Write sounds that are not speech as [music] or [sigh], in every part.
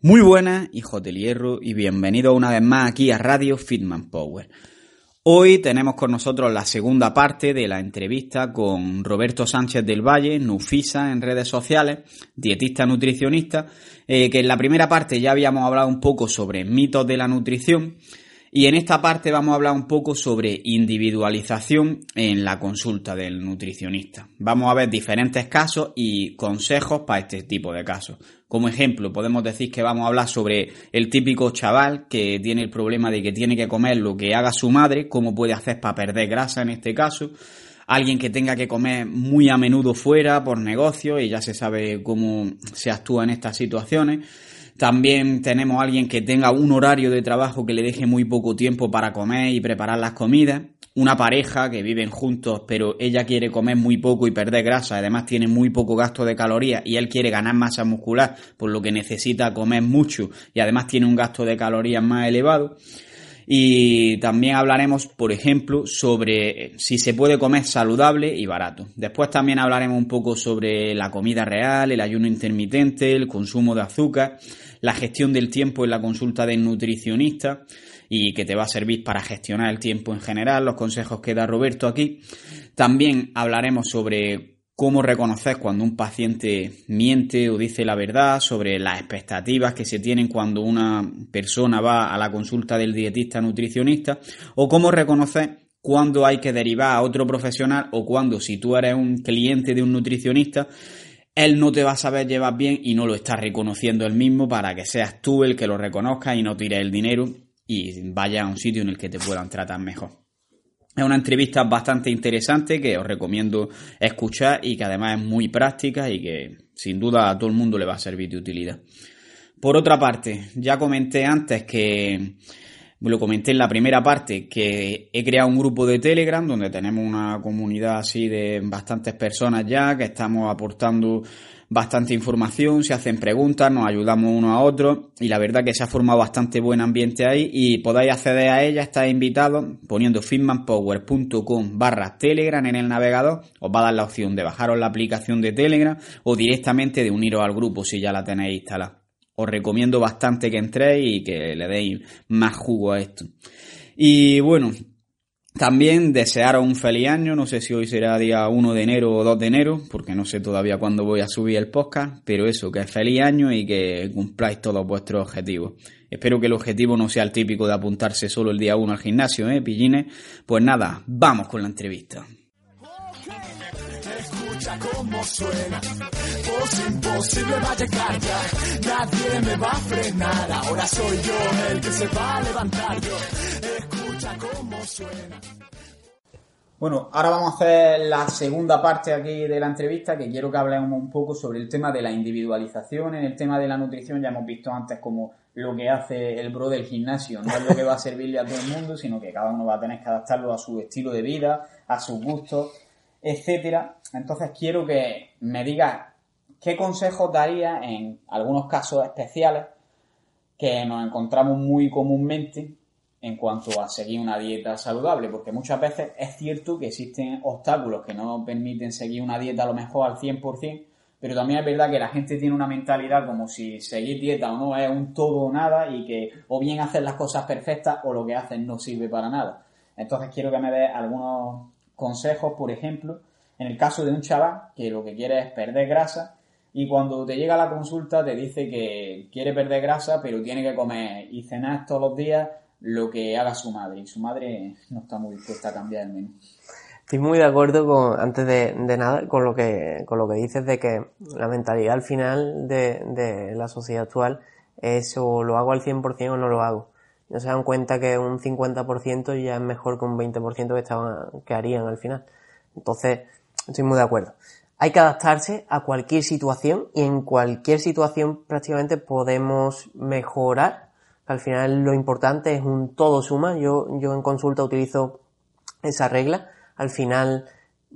Muy buenas, hijos del hierro, y bienvenidos una vez más aquí a Radio Fitman Power. Hoy tenemos con nosotros la segunda parte de la entrevista con Roberto Sánchez del Valle, Nufisa en redes sociales, dietista nutricionista, eh, que en la primera parte ya habíamos hablado un poco sobre mitos de la nutrición y en esta parte vamos a hablar un poco sobre individualización en la consulta del nutricionista. Vamos a ver diferentes casos y consejos para este tipo de casos. Como ejemplo, podemos decir que vamos a hablar sobre el típico chaval que tiene el problema de que tiene que comer lo que haga su madre, cómo puede hacer para perder grasa en este caso. Alguien que tenga que comer muy a menudo fuera por negocio y ya se sabe cómo se actúa en estas situaciones también tenemos a alguien que tenga un horario de trabajo que le deje muy poco tiempo para comer y preparar las comidas. Una pareja que viven juntos, pero ella quiere comer muy poco y perder grasa, además tiene muy poco gasto de calorías y él quiere ganar masa muscular, por lo que necesita comer mucho y además tiene un gasto de calorías más elevado. Y también hablaremos, por ejemplo, sobre si se puede comer saludable y barato. Después también hablaremos un poco sobre la comida real, el ayuno intermitente, el consumo de azúcar la gestión del tiempo en la consulta del nutricionista y que te va a servir para gestionar el tiempo en general, los consejos que da Roberto aquí. También hablaremos sobre cómo reconocer cuando un paciente miente o dice la verdad, sobre las expectativas que se tienen cuando una persona va a la consulta del dietista nutricionista, o cómo reconocer cuándo hay que derivar a otro profesional o cuando si tú eres un cliente de un nutricionista él no te va a saber llevar bien y no lo está reconociendo él mismo para que seas tú el que lo reconozca y no tires el dinero y vaya a un sitio en el que te puedan tratar mejor. Es una entrevista bastante interesante que os recomiendo escuchar y que además es muy práctica y que sin duda a todo el mundo le va a servir de utilidad. Por otra parte, ya comenté antes que lo comenté en la primera parte, que he creado un grupo de Telegram donde tenemos una comunidad así de bastantes personas ya, que estamos aportando bastante información, se hacen preguntas, nos ayudamos uno a otro y la verdad que se ha formado bastante buen ambiente ahí y podáis acceder a ella, estáis invitados poniendo fitmanpower.com barra Telegram en el navegador, os va a dar la opción de bajaros la aplicación de Telegram o directamente de uniros al grupo si ya la tenéis instalada os recomiendo bastante que entréis y que le deis más jugo a esto. Y bueno, también desearos un feliz año, no sé si hoy será día 1 de enero o 2 de enero, porque no sé todavía cuándo voy a subir el podcast, pero eso, que feliz año y que cumpláis todos vuestros objetivos. Espero que el objetivo no sea el típico de apuntarse solo el día 1 al gimnasio, ¿eh, pillines? Pues nada, vamos con la entrevista suena. imposible va a llegar ya. Nadie me va a frenar. Ahora soy yo el que se va a levantar. Escucha cómo. Bueno, ahora vamos a hacer la segunda parte aquí de la entrevista que quiero que hablemos un poco sobre el tema de la individualización. En el tema de la nutrición ya hemos visto antes como lo que hace el bro del gimnasio no es lo que va a servirle a todo el mundo, sino que cada uno va a tener que adaptarlo a su estilo de vida, a sus gustos etcétera. Entonces quiero que me digas qué consejos daría en algunos casos especiales que nos encontramos muy comúnmente en cuanto a seguir una dieta saludable, porque muchas veces es cierto que existen obstáculos que no permiten seguir una dieta a lo mejor al 100%, pero también es verdad que la gente tiene una mentalidad como si seguir dieta o no es un todo o nada y que o bien hacer las cosas perfectas o lo que hacen no sirve para nada. Entonces quiero que me des algunos consejos, por ejemplo, en el caso de un chaval que lo que quiere es perder grasa y cuando te llega la consulta te dice que quiere perder grasa pero tiene que comer y cenar todos los días lo que haga su madre y su madre no está muy dispuesta a cambiar el menú. Estoy muy de acuerdo con, antes de, nada, con lo que, con lo que dices de que la mentalidad al final de, de la sociedad actual es o lo hago al 100% o no lo hago. no se dan cuenta que un 50% ya es mejor que un 20% que, estaban, que harían al final. Entonces, estoy muy de acuerdo. Hay que adaptarse a cualquier situación y en cualquier situación prácticamente podemos mejorar. Al final lo importante es un todo suma. Yo, yo en consulta utilizo esa regla. Al final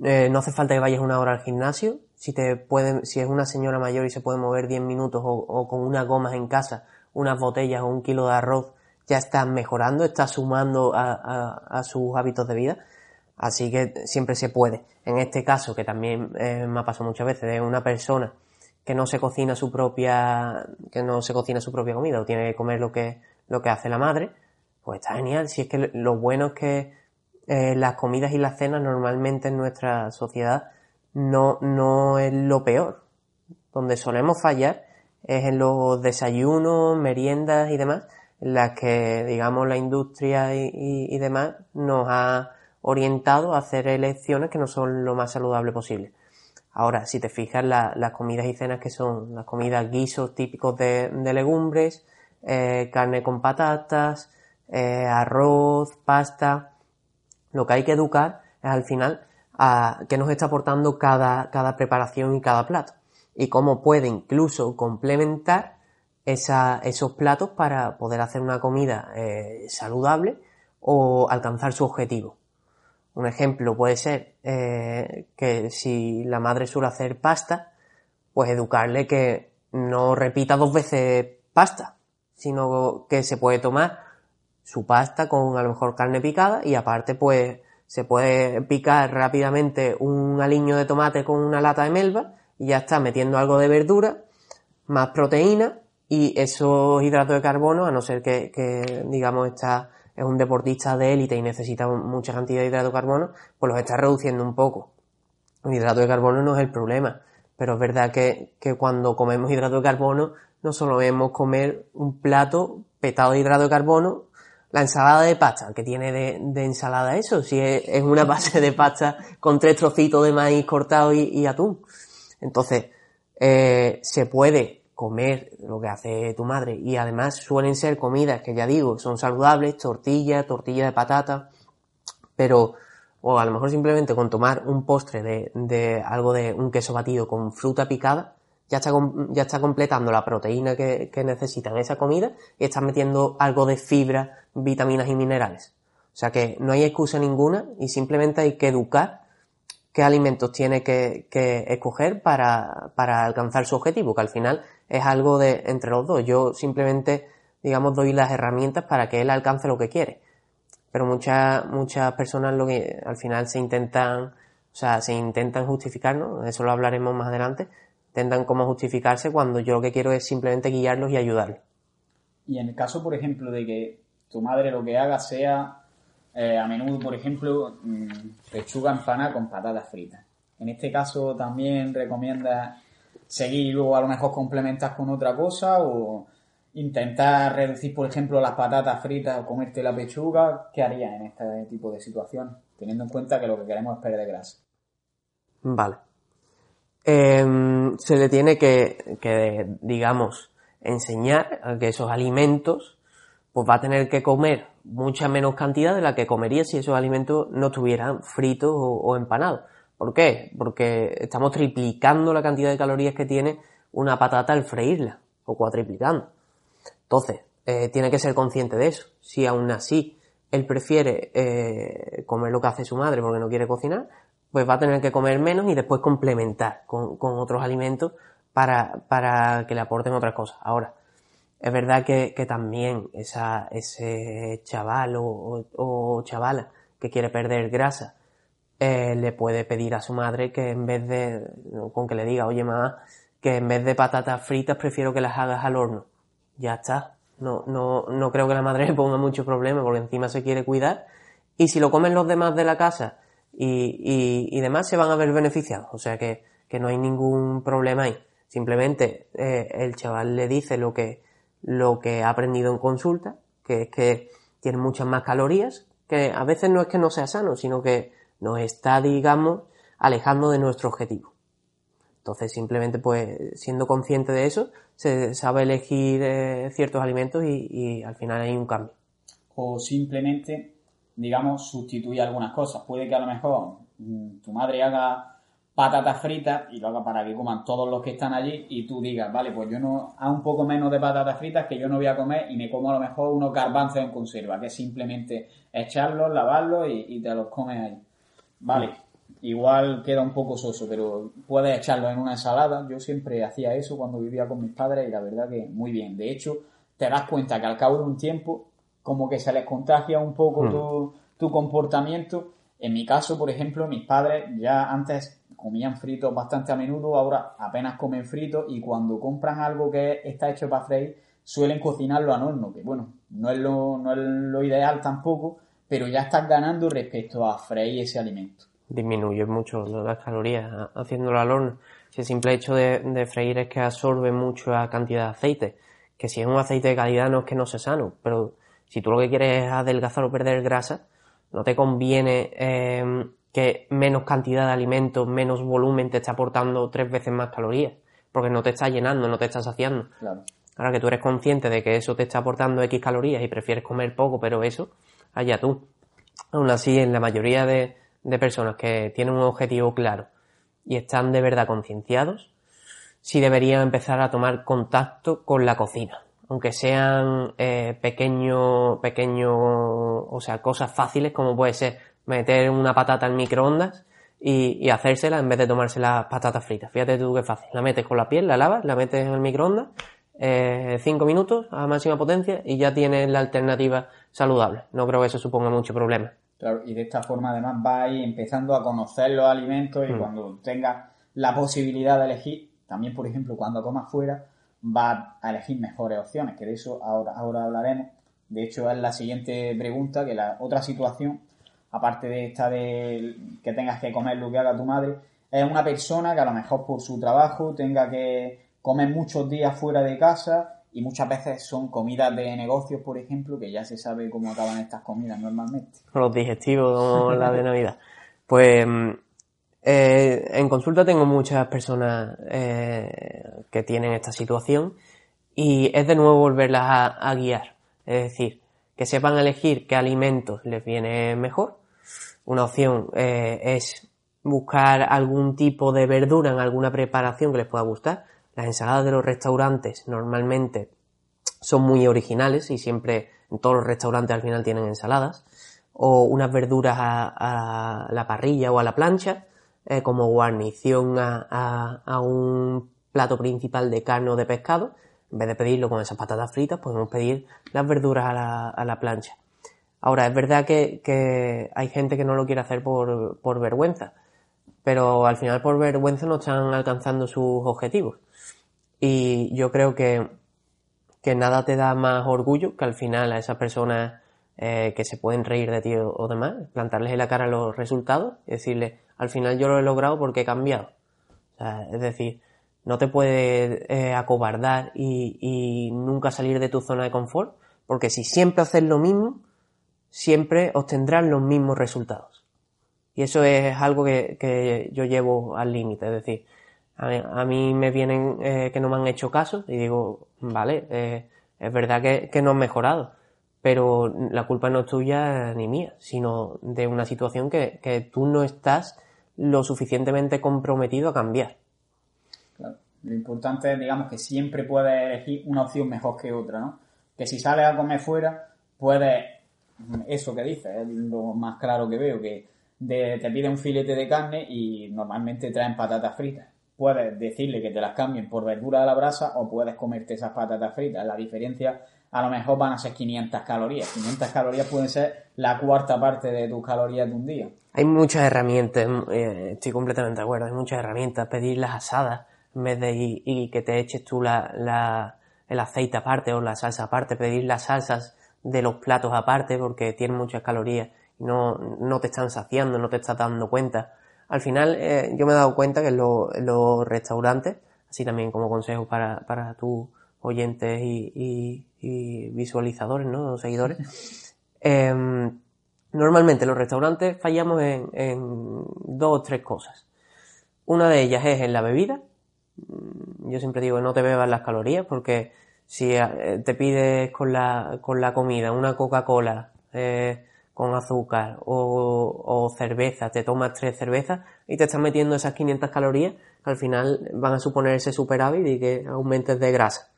eh, no hace falta que vayas una hora al gimnasio. Si te puede, si es una señora mayor y se puede mover 10 minutos o, o con unas gomas en casa, unas botellas o un kilo de arroz, ya está mejorando, está sumando a, a, a sus hábitos de vida. Así que siempre se puede. En este caso, que también eh, me ha pasado muchas veces, de una persona que no se cocina su propia, que no se cocina su propia comida o tiene que comer lo que, lo que hace la madre, pues está genial. Si es que lo bueno es que eh, las comidas y las cenas normalmente en nuestra sociedad no, no es lo peor. Donde solemos fallar es en los desayunos, meriendas y demás, en las que, digamos, la industria y, y, y demás nos ha orientado a hacer elecciones que no son lo más saludable posible. Ahora, si te fijas, la, las comidas y cenas que son las comidas guisos típicos de, legumbres, eh, carne con patatas, eh, arroz, pasta, lo que hay que educar es al final a qué nos está aportando cada, cada preparación y cada plato y cómo puede incluso complementar esos platos para poder hacer una comida eh, saludable o alcanzar su objetivo. Un ejemplo puede ser eh, que si la madre suele hacer pasta, pues educarle que no repita dos veces pasta, sino que se puede tomar su pasta con a lo mejor carne picada y aparte pues se puede picar rápidamente un aliño de tomate con una lata de melva y ya está metiendo algo de verdura, más proteína y esos hidratos de carbono, a no ser que, que digamos está es un deportista de élite y necesita mucha cantidad de hidrato de carbono, pues los está reduciendo un poco. El hidrato de carbono no es el problema, pero es verdad que, que cuando comemos hidrato de carbono no solo vemos comer un plato petado de hidrato de carbono, la ensalada de pasta, que tiene de, ensalada eso, si es, es, una base de pasta con tres trocitos de maíz cortado y, y atún. Entonces, eh, se puede comer lo que hace tu madre y además suelen ser comidas que ya digo son saludables, tortilla, tortilla de patata, pero o a lo mejor simplemente con tomar un postre de, de algo de un queso batido con fruta picada, ya está, ya está completando la proteína que, que necesitan esa comida y estás metiendo algo de fibra, vitaminas y minerales. O sea que no hay excusa ninguna y simplemente hay que educar qué alimentos tiene que, escoger para, para alcanzar su objetivo, que al final es algo de entre los dos. Yo simplemente, digamos, doy las herramientas para que él alcance lo que quiere. Pero muchas, muchas personas lo que al final se intentan, o sea, se intentan justificar, ¿no? Eso lo hablaremos más adelante. Intentan cómo justificarse cuando yo lo que quiero es simplemente guiarlos y ayudarlos. Y en el caso, por ejemplo, de que tu madre lo que haga sea, eh, a menudo, por ejemplo, mmm, pechuga empanada con patatas fritas. En este caso también recomienda seguir y luego a lo mejor complementas con otra cosa o intentar reducir, por ejemplo, las patatas fritas o comerte la pechuga, ¿qué harías en este tipo de situación? Teniendo en cuenta que lo que queremos es perder grasa. Vale. Eh, se le tiene que, que, digamos, enseñar que esos alimentos, pues va a tener que comer mucha menos cantidad de la que comería si esos alimentos no estuvieran fritos o, empanados. ¿Por qué? Porque estamos triplicando la cantidad de calorías que tiene una patata al freírla, o cuatriplicando. Entonces, eh, tiene que ser consciente de eso. Si aún así él prefiere eh, comer lo que hace su madre porque no quiere cocinar, pues va a tener que comer menos y después complementar con, con otros alimentos para, para, que le aporten otras cosas. Ahora, es verdad que, también ese chaval o, chavala que quiere perder grasa, eh, le puede pedir a su madre que en vez de, con que le diga, oye mamá, que en vez de patatas fritas prefiero que las hagas al horno. Ya está. No, no, no creo que la madre [laughs] le ponga mucho problema porque encima se quiere cuidar. Y si lo comen los demás de la casa y demás, se van a ver beneficiados. O sea que, que no hay ningún problema ahí. Simplemente eh, el chaval le dice lo que, lo que ha aprendido en consulta, que es que tiene muchas más calorías, que a veces no es que no sea sano, sino que nos está, digamos, alejando de nuestro objetivo. Entonces, simplemente, pues, siendo consciente de eso, se sabe elegir eh, ciertos alimentos y, al final hay un cambio. o simplemente, digamos, sustituye algunas cosas. Puede que a lo mejor mm, tu madre haga patatas fritas y lo haga para que coman todos los que están allí y tú digas, vale, pues yo no, a un poco menos de patatas fritas que yo no voy a comer y me como a lo mejor unos garbanzos en conserva, que es simplemente echarlos, lavarlos y, te los comes ahí. Vale, igual queda un poco soso, pero puedes echarlo en una ensalada. Yo siempre hacía eso cuando vivía con mis padres y la verdad que muy bien. De hecho, te das cuenta que al cabo de un tiempo, como que se les contagia un poco mm. tu, tu comportamiento. En mi caso, por ejemplo, mis padres ya antes comían fritos bastante a menudo, ahora apenas comen fritos y cuando compran algo que está hecho para freír, suelen cocinarlo al horno, que bueno, no es lo, no es lo ideal tampoco, pero ya estás ganando respecto a freír ese alimento. Disminuye mucho las calorías haciéndolo al horno. El simple hecho de, freír es que absorbe mucha cantidad de aceite, que si es un aceite de calidad no es que no sea sano, pero si tú lo que quieres es adelgazar o perder grasa, no te conviene eh, que menos cantidad de alimentos, menos volumen te está aportando tres veces más calorías, porque no te está llenando, no te está saciando. Ahora que tú eres consciente de que eso te está aportando X calorías y prefieres comer poco, pero eso, allá tú. Aún así, en la mayoría de, personas que tienen un objetivo claro y están de verdad concienciados, sí deberían empezar a tomar contacto con la cocina. Aunque sean eh, pequeños, pequeño, o sea, cosas fáciles como puede ser meter una patata en microondas y, hacérsela en vez de tomarse las patatas fritas. Fíjate tú qué fácil. La metes con la piel, la lavas, la metes en el microondas, eh, cinco minutos a máxima potencia y ya tienes la alternativa saludable. No creo que eso suponga mucho problema. Claro, y de esta forma además vas empezando a conocer los alimentos y mm. cuando tengas la posibilidad de elegir, también por ejemplo cuando comas fuera, vas a elegir mejores opciones, que de eso ahora, ahora hablaremos. De hecho es la siguiente pregunta, que la otra situación aparte de esta de que tengas que comer lo que haga tu madre, es una persona que a lo mejor por su trabajo tenga que comer muchos días fuera de casa y muchas veces son comidas de negocios, por ejemplo, que ya se sabe cómo acaban estas comidas normalmente. Los digestivos, como la de Navidad. Pues eh, en consulta tengo muchas personas eh, que tienen esta situación y es de nuevo volverlas a guiar. Es decir, que sepan elegir qué alimentos les viene mejor una opción eh, es buscar algún tipo de verdura en alguna preparación que les pueda gustar. Las ensaladas de los restaurantes normalmente son muy originales y siempre en todos los restaurantes al final tienen ensaladas. O unas verduras a, la parrilla o a la plancha eh, como guarnición a, un plato principal de carne o de pescado. En vez de pedirlo con esas patatas fritas, podemos pedir las verduras a la plancha. Ahora, es verdad que, hay gente que no lo quiere hacer por, vergüenza, pero al final por vergüenza no están alcanzando sus objetivos. Y yo creo que, nada te da más orgullo que al final a esas personas eh, que se pueden reír de ti o, demás, plantarles en la cara los resultados y decirles, al final yo lo he logrado porque he cambiado. es decir, no te puedes eh, acobardar y nunca salir de tu zona de confort, porque si siempre haces lo mismo, siempre obtendrán los mismos resultados. Y eso es algo que, yo llevo al límite, es decir, a mí, me vienen eh, que no me han hecho caso y digo, vale, eh, es verdad que, no han mejorado, pero la culpa no es tuya ni mía, sino de una situación que, que tú no estás lo suficientemente comprometido a cambiar. Claro. Lo importante es, digamos, que siempre puedes elegir una opción mejor que otra, ¿no? Que si sales a comer fuera, puedes eso que dices, es lo más claro que veo, que te pide un filete de carne y normalmente traen patatas fritas. Puedes decirle que te las cambien por verdura de la brasa o puedes comerte esas patatas fritas. La diferencia a lo mejor van a ser 500 calorías. 500 calorías pueden ser la cuarta parte de tus calorías de un día. Hay muchas herramientas, eh, estoy completamente de acuerdo, hay muchas herramientas. Pedir las asadas en vez de y, que te eches tú la, el aceite aparte o la salsa aparte, pedir las salsas de los platos aparte porque tienen muchas calorías y no, no te están saciando, no te estás dando cuenta. Al final eh, yo me he dado cuenta que en los, restaurantes, así también como consejo para, para tus oyentes y, visualizadores, ¿no? seguidores, [laughs] em, normalmente los restaurantes fallamos en, en dos o tres cosas. Una de ellas es en la bebida. Yo siempre digo que no te bebas las calorías porque si eh, te pides con la, con la comida una Coca-Cola eh, con azúcar o, cerveza, te tomas tres cervezas y te estás metiendo esas 500 calorías, al final van a suponer ese superávit y que aumentes de grasa.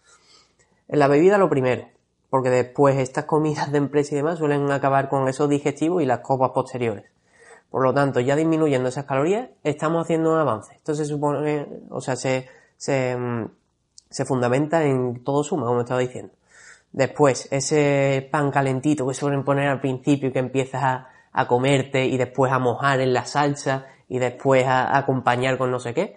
En la bebida lo primero, porque después estas comidas de empresa y demás suelen acabar con esos digestivos y las copas posteriores. Por lo tanto, ya disminuyendo esas calorías, estamos haciendo un avance. Esto se supone, o sea, se, se, mm, se fundamenta en todo suma, como estaba diciendo. Después, ese pan calentito que suelen poner al principio y que empiezas a, a comerte y después a mojar en la salsa y después a, acompañar con no sé qué,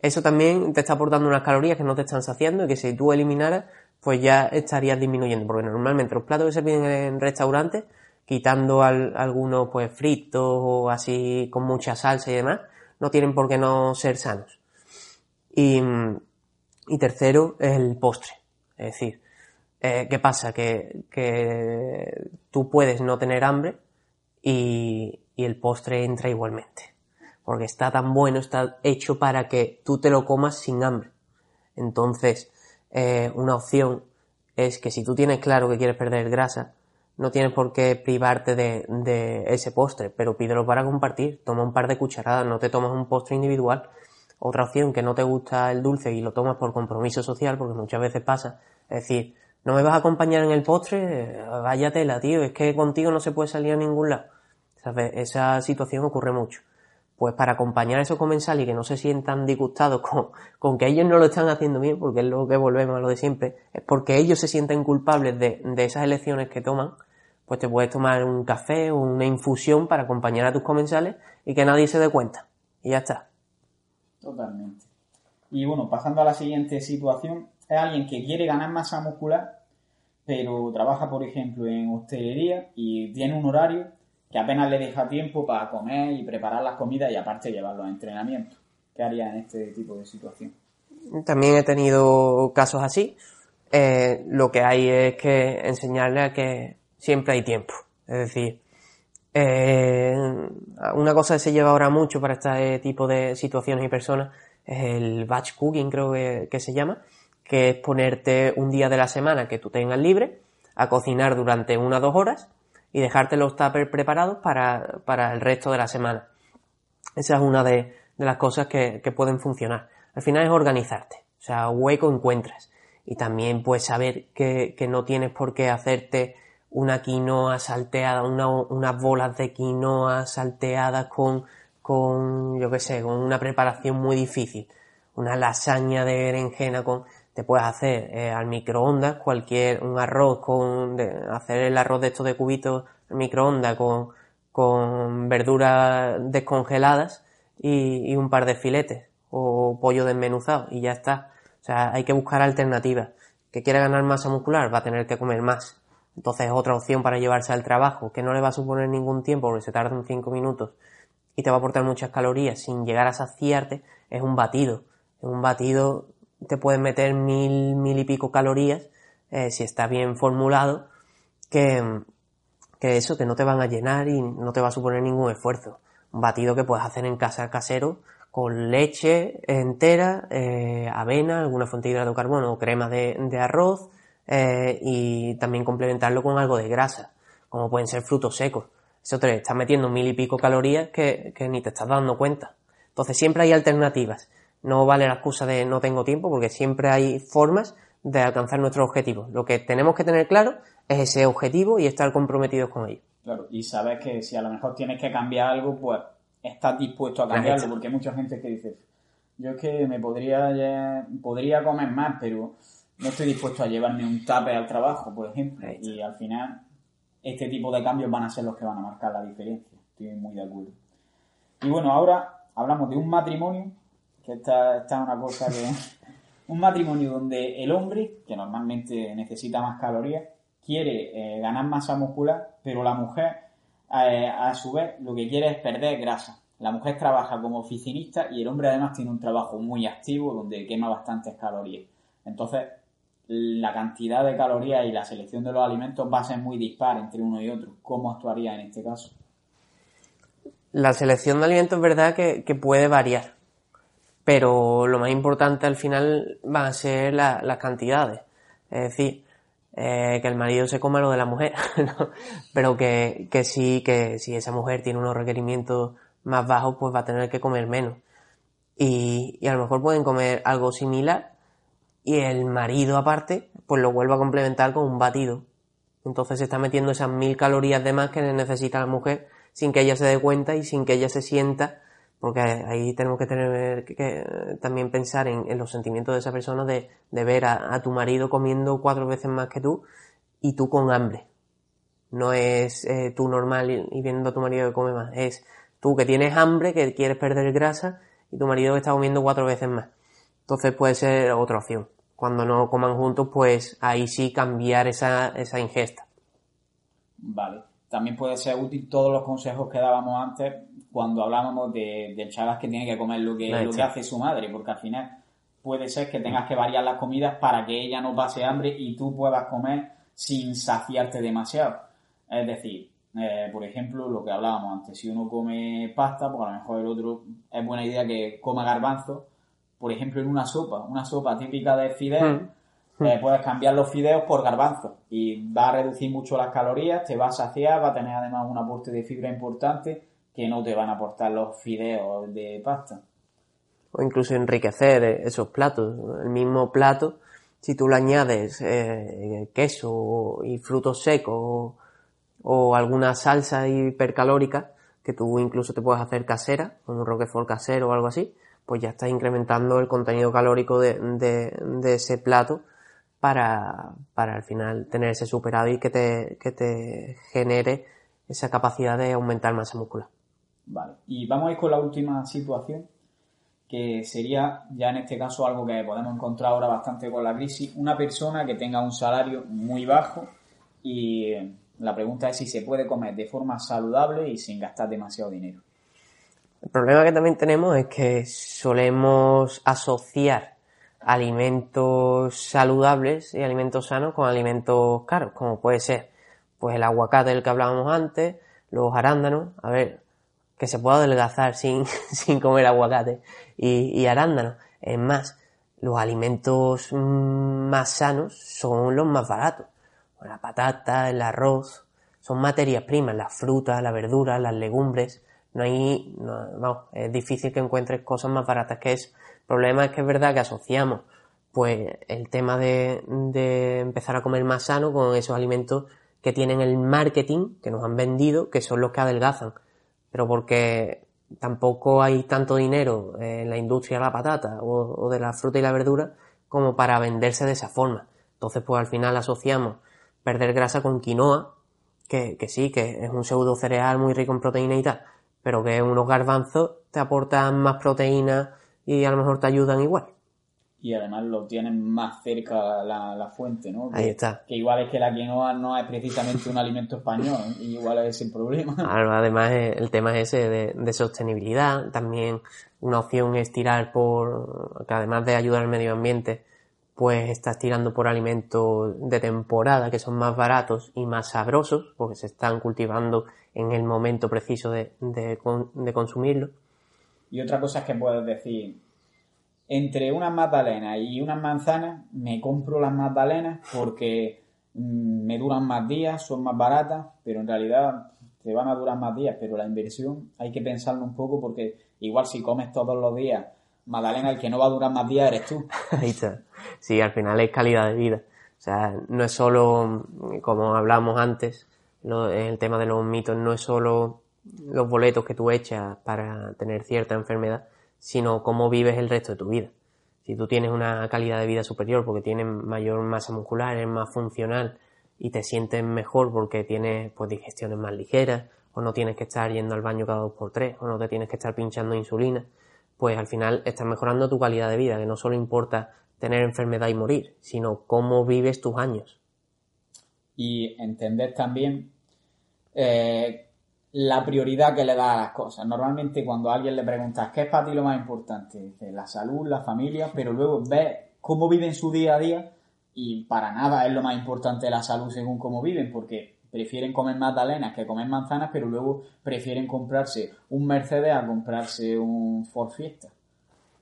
eso también te está aportando unas calorías que no te están saciando y que si tú eliminaras, pues ya estarías disminuyendo. Porque normalmente los platos que se piden en restaurantes, quitando algunos pues fritos o así con mucha salsa y demás, no tienen por qué no ser sanos. Y, y tercero el postre. Es decir, eh, ¿qué pasa? Que, que tú puedes no tener hambre y, y el postre entra igualmente porque está tan bueno, está hecho para que tú te lo comas sin hambre. Entonces, eh, una opción es que si tú tienes claro que quieres perder grasa, no tienes por qué privarte de, de, ese postre, pero pídelo para compartir. Toma un par de cucharadas, no te tomas un postre individual. Otra opción, que no te gusta el dulce y lo tomas por compromiso social, porque muchas veces pasa. Es decir, no me vas a acompañar en el postre, váyatela, tío, es que contigo no se puede salir a ningún lado. ¿Sabes? Esa situación ocurre mucho pues para acompañar a esos comensales y que no se sientan disgustados con, con, que ellos no lo están haciendo bien, porque es lo que volvemos a lo de siempre, es porque ellos se sienten culpables de, de esas elecciones que toman, pues te puedes tomar un café o una infusión para acompañar a tus comensales y que nadie se dé cuenta. Y ya está. Totalmente. Y bueno, pasando a la siguiente situación, es alguien que quiere ganar masa muscular, pero trabaja, por ejemplo, en hostelería y tiene un horario que apenas le deja tiempo para comer y preparar las comidas y aparte llevarlos a entrenamiento. ¿Qué haría en este tipo de situación? También he tenido casos así. Eh, lo que hay es que enseñarle a que siempre hay tiempo. Es decir, eh, una cosa que se lleva ahora mucho para este tipo de situaciones y personas es el batch cooking, creo que, que se llama, que es ponerte un día de la semana que tú tengas libre a cocinar durante una o dos horas y dejarte los tuppers preparados para, para, el resto de la semana. Esa es una de, de las cosas que, que, pueden funcionar. Al final es organizarte, o sea, hueco encuentras. Y también puedes saber que, que no tienes por qué hacerte una quinoa salteada, una, unas bolas de quinoa salteadas con, con, yo qué sé, con una preparación muy difícil. Una lasaña de berenjena con, te puedes hacer eh, al microondas cualquier un arroz con hacer el arroz de estos de cubitos al microondas con, con verduras descongeladas y, y, un par de filetes o pollo desmenuzado y ya está. O sea, hay que buscar alternativas. Que quiere ganar masa muscular va a tener que comer más. Entonces otra opción para llevarse al trabajo que no le va a suponer ningún tiempo porque se tarda en 5 minutos y te va a aportar muchas calorías sin llegar a saciarte es un batido. Un batido te puedes meter mil, mil y pico calorías, eh, si está bien formulado, que, que eso, que no te van a llenar y no te va a suponer ningún esfuerzo. Un batido que puedes hacer en casa casero con leche entera, eh, avena, alguna fuente de hidrato de carbono o crema de, de arroz eh, y también complementarlo con algo de grasa, como pueden ser frutos secos. Eso te está metiendo mil y pico calorías que, que ni te estás dando cuenta. Entonces siempre hay alternativas. No vale la excusa de no tengo tiempo porque siempre hay formas de alcanzar nuestros objetivos. Lo que tenemos que tener claro es ese objetivo y estar comprometidos con ello. Claro, y sabes que si a lo mejor tienes que cambiar algo, pues estás dispuesto a cambiarlo, porque hay mucha gente que dice, yo es que me podría, podría comer más, pero no estoy dispuesto a llevarme un tape al trabajo, por ejemplo, y al final este tipo de cambios van a ser los que van a marcar la diferencia. Estoy muy de acuerdo. Y bueno, ahora hablamos de un matrimonio que esta, es una cosa que... [laughs] un matrimonio donde el hombre, que normalmente necesita más calorías, quiere eh, ganar masa muscular, pero la mujer, eh, a su vez, lo que quiere es perder grasa. La mujer trabaja como oficinista y el hombre además tiene un trabajo muy activo donde quema bastantes calorías. Entonces, la cantidad de calorías y la selección de los alimentos va a ser muy dispar entre uno y otro. ¿Cómo actuaría en este caso? La selección de alimentos es verdad que, que puede variar pero lo más importante al final van a ser las cantidades. Es decir, eh, que el marido se coma lo de la mujer, [laughs] ¿no? pero que, que sí, que si esa mujer tiene unos requerimientos más bajos, pues va a tener que comer menos. Y, y a lo mejor pueden comer algo similar y el marido aparte, pues lo vuelve a complementar con un batido. Entonces se está metiendo esas mil calorías de más que necesita la mujer sin que ella se dé cuenta y sin que ella se sienta, porque ahí tenemos que tener que, también pensar en, los sentimientos de esa persona de, de ver a, tu marido comiendo cuatro veces más que tú y tú con hambre. No es eh, tú normal y, viendo a tu marido que come más, es tú que tienes hambre, que quieres perder grasa y tu marido que está comiendo cuatro veces más. Entonces puede ser otra opción. Cuando no coman juntos, pues ahí sí cambiar esa, esa ingesta. Vale también puede ser útil todos los consejos que dábamos antes cuando hablábamos de, del chaval que tiene que comer lo que, lo que hace su madre, porque al final puede ser que tengas que variar las comidas para que ella no pase hambre y tú puedas comer sin saciarte demasiado. Es decir, eh, por ejemplo, lo que hablábamos antes, si uno come pasta, pues a lo mejor el otro es buena idea que coma garbanzo, por ejemplo, en una sopa, una sopa típica de fideos. Mm. Eh, puedes cambiar los fideos por garbanzos y va a reducir mucho las calorías, te va a saciar, va a tener además un aporte de fibra importante que no te van a aportar los fideos de pasta. O incluso enriquecer esos platos. El mismo plato, si tú le añades eh, queso y frutos secos o, alguna salsa hipercalórica que tú incluso te puedes hacer casera, con un roquefort casero o algo así, pues ya estás incrementando el contenido calórico de, de ese plato para, para al final tener ese superado y que te, que te genere esa capacidad de aumentar masa muscular. Vale, y vamos a ir con la última situación, que sería ya en este caso algo que podemos encontrar ahora bastante con la crisis, una persona que tenga un salario muy bajo y la pregunta es si se puede comer de forma saludable y sin gastar demasiado dinero. El problema que también tenemos es que solemos asociar alimentos saludables y alimentos sanos con alimentos caros, como puede ser pues el aguacate del que hablábamos antes, los arándanos, a ver, que se pueda adelgazar sin, [laughs] sin comer aguacate y, arándanos. Es más, los alimentos más sanos son los más baratos. La patata, el arroz, son materias primas, las frutas, la verdura, las legumbres. No hay, no, es difícil que encuentres cosas más baratas que eso problema es que es verdad que asociamos pues el tema de, de empezar a comer más sano con esos alimentos que tienen el marketing, que nos han vendido, que son los que adelgazan. Pero porque tampoco hay tanto dinero en la industria de la patata o, de la fruta y la verdura como para venderse de esa forma. Entonces, pues al final asociamos perder grasa con quinoa, que, que sí, que es un pseudo cereal muy rico en proteína y tal, pero que unos garbanzos te aportan más proteína y a lo mejor te ayudan igual. Y además lo tienen más cerca la, la fuente, ¿no? Ahí está. Que igual es que la quinoa no es precisamente un alimento español, y igual es el problema. [laughs] Además, el tema es ese de, de, sostenibilidad. También una opción es tirar por, que además de ayudar al medio ambiente, pues estás tirando por alimentos de temporada que son más baratos y más sabrosos, porque se están cultivando en el momento preciso de, de, de consumirlo. Y otra cosa es que puedes decir, entre unas magdalenas y unas manzanas, me compro las magdalenas porque mm, me duran más días, son más baratas, pero en realidad te van a durar más días, pero la inversión hay que pensarlo un poco porque igual si comes todos los días magdalena, el que no va a durar más días eres tú. [laughs] Ahí está. Sí, al final es calidad de vida. O sea, no es solo, como hablamos antes, el tema de los mitos, no es solo los boletos que tú echas para tener cierta enfermedad, sino cómo vives el resto de tu vida. Si tú tienes una calidad de vida superior porque tienes mayor masa muscular, eres más funcional y te sientes mejor porque tienes pues digestiones más ligeras, o no tienes que estar yendo al baño cada dos por tres, o no te tienes que estar pinchando insulina, pues al final estás mejorando tu calidad de vida, que no solo importa tener enfermedad y morir, sino cómo vives tus años. Y entender también eh, la prioridad que le da a las cosas. Normalmente cuando a alguien le preguntas qué es para ti lo más importante, dice la salud, la familia, pero luego ves cómo viven su día a día y para nada es lo más importante la salud según cómo viven, porque prefieren comer magdalenas que comer manzanas, pero luego prefieren comprarse un Mercedes a comprarse un Ford Fiesta.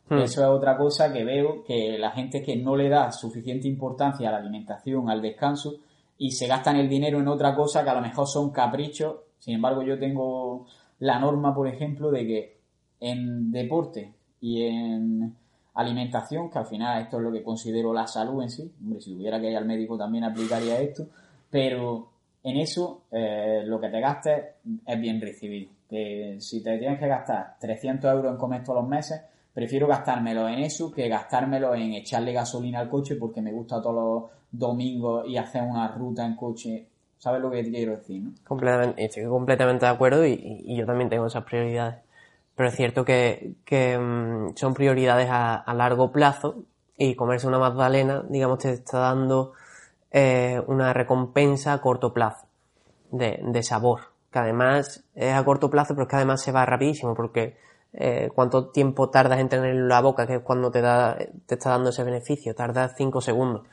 Hmm. Eso es otra cosa que veo que la gente que no le da suficiente importancia a la alimentación, al descanso, y se gastan el dinero en otra cosa que a lo mejor son caprichos. Sin embargo, yo tengo la norma, por ejemplo, de que en deporte y en alimentación, que al final esto es lo que considero la salud en sí, hombre, si tuviera que ir al médico también aplicaría esto, pero en eso eh, lo que te gastes es bien recibido. Que si te tienes que gastar 300 euros en comer todos los meses, prefiero gastármelo en eso que gastármelo en echarle gasolina al coche porque me gusta todos los domingos y hacer una ruta en coche. ¿Sabes lo que quiero decir? ¿no? Completamente, estoy completamente de acuerdo y, yo también tengo esas prioridades. Pero es cierto que, mm, son prioridades a, largo plazo y comerse una magdalena, digamos, te está dando eh, una recompensa a corto plazo de, sabor, que además es a corto plazo, pero es que además se va rapidísimo, porque eh, cuánto tiempo tardas en tenerlo en la boca, que es cuando te, da, te está dando ese beneficio, tardas 5 segundos.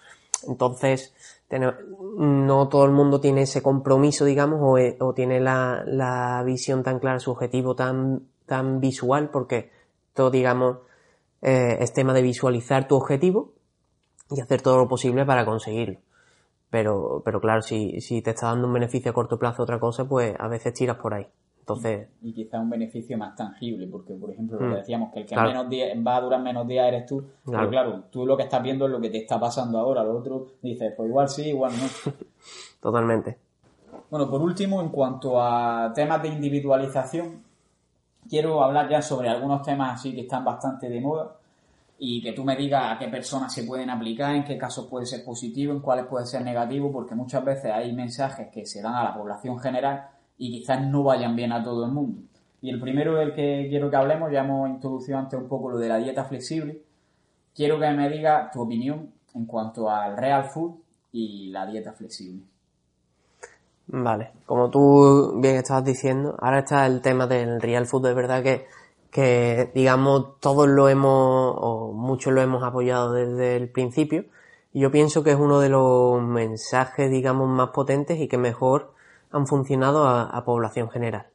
Entonces, no todo el mundo tiene ese compromiso, digamos, o, eh, tiene la, visión tan clara, su objetivo tan, tan visual, porque todo, digamos, es tema de visualizar tu objetivo y hacer todo lo posible para conseguirlo. Pero, pero claro, si, si te está dando un beneficio a corto plazo otra cosa, pues a veces tiras por ahí. Entonces... Y, quizá un beneficio más tangible, porque por ejemplo, lo que mm. decíamos, que el que menos va a durar menos días eres tú, claro. pero claro, tú lo que estás viendo es lo que te está pasando ahora, lo otro dices, pues igual sí, igual no. [laughs] Totalmente. Bueno, por último, en cuanto a temas de individualización, quiero hablar ya sobre algunos temas así que están bastante de moda y que tú me digas a qué personas se pueden aplicar, en qué casos puede ser positivo, en cuáles puede ser negativo, porque muchas veces hay mensajes que se dan a la población general y quizás no vayan bien a todo el mundo. Y el primero del que quiero que hablemos, ya hemos introducido antes un poco lo de la dieta flexible. Quiero que me digas tu opinión en cuanto al real food y la dieta flexible. Vale, como tú bien estabas diciendo, ahora está el tema del real food, de verdad que que digamos todos lo hemos o muchos lo hemos apoyado desde el principio y yo pienso que es uno de los mensajes digamos más potentes y que mejor han funcionado a, población general.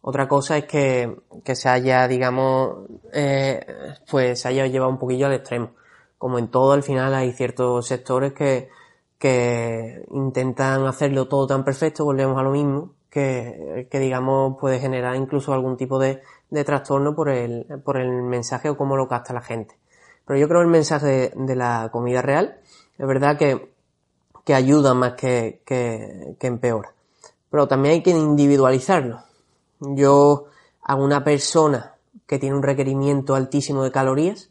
Otra cosa es que, que se haya digamos eh, pues se haya llevado un poquillo al extremo. Como en todo al final hay ciertos sectores que, que intentan hacerlo todo tan perfecto, volvemos a lo mismo, que, que digamos puede generar incluso algún tipo de trastorno por el, mensaje o cómo lo capta la gente. Pero yo creo el mensaje de, la comida real es verdad que, que ayuda más que, que, que empeora. Pero también hay que individualizarlo. Yo a una persona que tiene un requerimiento altísimo de calorías,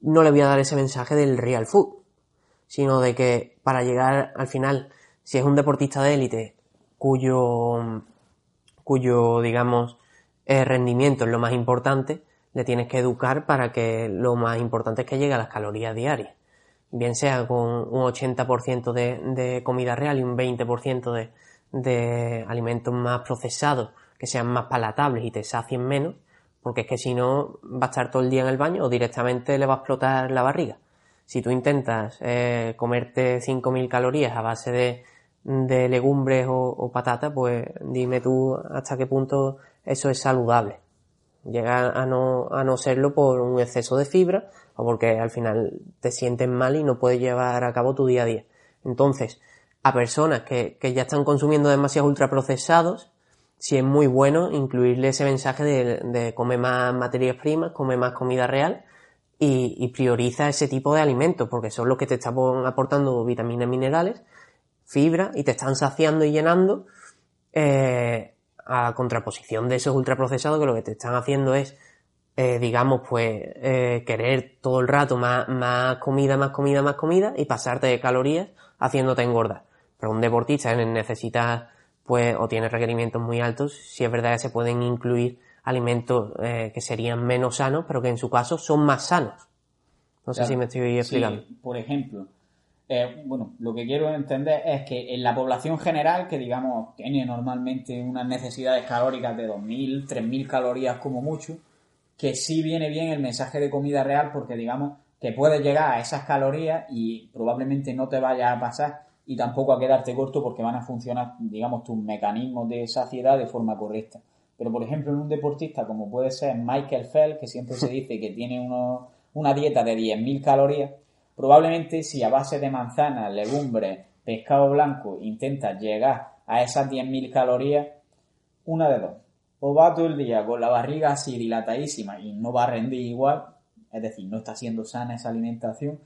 no le voy a dar ese mensaje del real food, sino de que para llegar al final, si es un deportista de élite cuyo, cuyo, digamos, el rendimiento es lo más importante, le tienes que educar para que lo más importante es que llegue a las calorías diarias. Bien sea con un 80% de, de, comida real y un 20% de, de alimentos más procesados que sean más palatables y te sacien menos, porque es que si no va a estar todo el día en el baño o directamente le va a explotar la barriga. Si tú intentas eh, comerte 5.000 calorías a base de, de legumbres o, o patatas, pues dime tú hasta qué punto eso es saludable. Llega a no, a no serlo por un exceso de fibra o porque al final te sientes mal y no puedes llevar a cabo tu día a día. Entonces, a personas que, que ya están consumiendo demasiados ultraprocesados, si es muy bueno incluirle ese mensaje de, de come más materias primas, come más comida real y, prioriza ese tipo de alimentos porque son los que te están aportando vitaminas, minerales, fibra y te están saciando y llenando eh, a contraposición de esos ultraprocesados que lo que te están haciendo es, eh, digamos, pues, eh, querer todo el rato más, más comida, más comida, más comida y pasarte de calorías haciéndote engordar. Pero un deportista necesita, pues, o tiene requerimientos muy altos, si es verdad que se pueden incluir alimentos eh, que serían menos sanos, pero que en su caso son más sanos. No sé si me estoy explicando. por ejemplo, eh, bueno, lo que quiero entender es que en la población general, que digamos tiene normalmente unas necesidades calóricas de 2.000, 3.000 calorías como mucho, que sí viene bien el mensaje de comida real porque digamos que puedes llegar a esas calorías y probablemente no te vaya a pasar y tampoco a quedarte corto porque van a funcionar, digamos, tus mecanismos de saciedad de forma correcta. Pero, por ejemplo, en un deportista como puede ser Michael Phelps, que siempre se dice que tiene una dieta de 10.000 calorías, probablemente si a base de manzanas, legumbres, pescado blanco intentas llegar a esas 10.000 calorías, una de dos. O va todo el día con la barriga así dilatadísima y no va a rendir igual, es decir, no está siendo sana esa alimentación,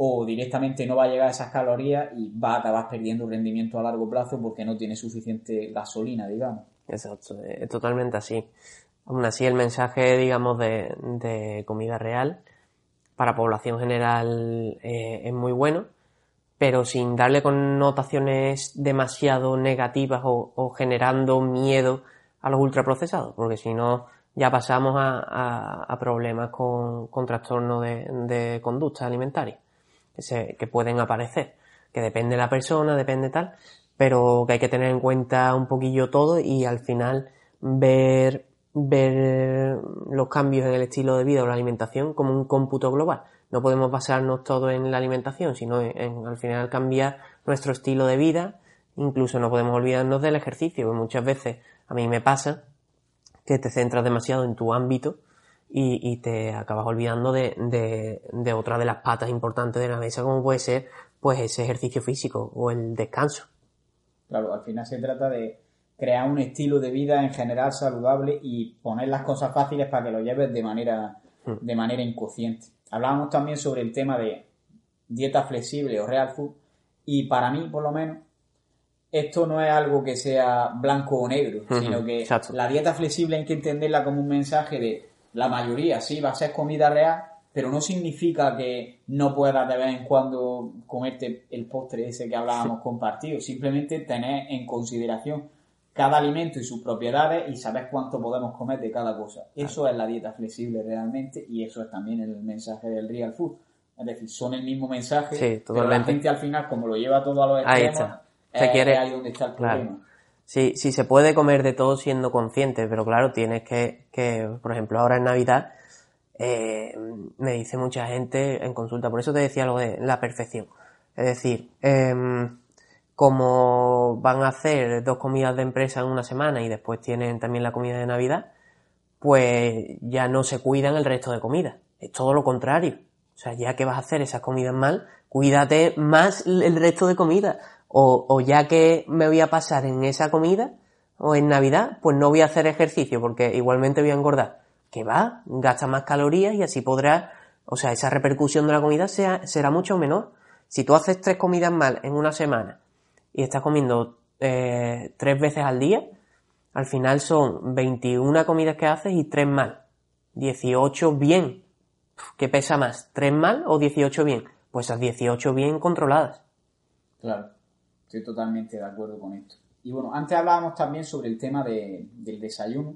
o directamente no va a llegar a esas calorías y va a acabar perdiendo rendimiento a largo plazo porque no tiene suficiente gasolina, digamos. Exacto, es totalmente así. Aún así, el mensaje, digamos, de, comida real para población general eh, es muy bueno, pero sin darle connotaciones demasiado negativas o, generando miedo a los ultraprocesados, porque si no, ya pasamos a, problemas con, trastornos de conducta alimentaria que, pueden aparecer, que depende de la persona, depende tal, pero que hay que tener en cuenta un poquillo todo y al final ver, ver los cambios en el estilo de vida o la alimentación como un cómputo global. No podemos basarnos todo en la alimentación, sino en, al final cambiar nuestro estilo de vida. Incluso no podemos olvidarnos del ejercicio, porque muchas veces a mí me pasa que te centras demasiado en tu ámbito y, te acabas olvidando de, de, otra de las patas importantes de la mesa, como puede ser pues ese ejercicio físico o el descanso. Claro, al final se trata de crear un estilo de vida en general saludable y poner las cosas fáciles para que lo lleves de manera, hmm. de manera inconsciente. Hablábamos también sobre el tema de dieta flexible o real food y para mí, por lo menos, esto no es algo que sea blanco o negro, sino que la dieta flexible hay que entenderla como un mensaje de la mayoría sí va a ser comida real, pero no significa que no puedas de vez en cuando comerte el postre ese que hablábamos compartido. Simplemente tener en consideración cada alimento y sus propiedades y saber cuánto podemos comer de cada cosa. Eso es la dieta flexible realmente y eso es también el mensaje del real food. Es decir, son el mismo mensaje, pero la gente al final, como lo lleva todo a los extremos, ahí, quiere... ahí donde está el problema. Sí, sí se puede comer de todo siendo consciente, pero claro, tienes que, que por ejemplo, ahora en Navidad, eh, me dice mucha gente en consulta, por eso te decía lo de la perfección. Es decir, em, como van a hacer dos comidas de empresa en una semana y después tienen también la comida de Navidad, pues ya no se cuidan el resto de comidas. Es todo lo contrario. O sea, ya que vas a hacer esas comidas mal, cuídate más el resto de comidas. O, o ya que me voy a pasar en esa comida o en Navidad, pues no voy a hacer ejercicio porque igualmente voy a engordar. Que va, gasta más calorías y así podrás, o sea, esa repercusión de la comida sea, será mucho menor. Si tú haces tres comidas mal en una semana y estás comiendo eh, tres veces al día, al final son 21 comidas que haces y tres mal. 18 bien. ¿Qué pesa más? ¿Tres mal o 18 bien? Pues esas 18 bien controladas. Claro. Estoy totalmente de acuerdo con esto. Y bueno, antes hablábamos también sobre el tema del desayuno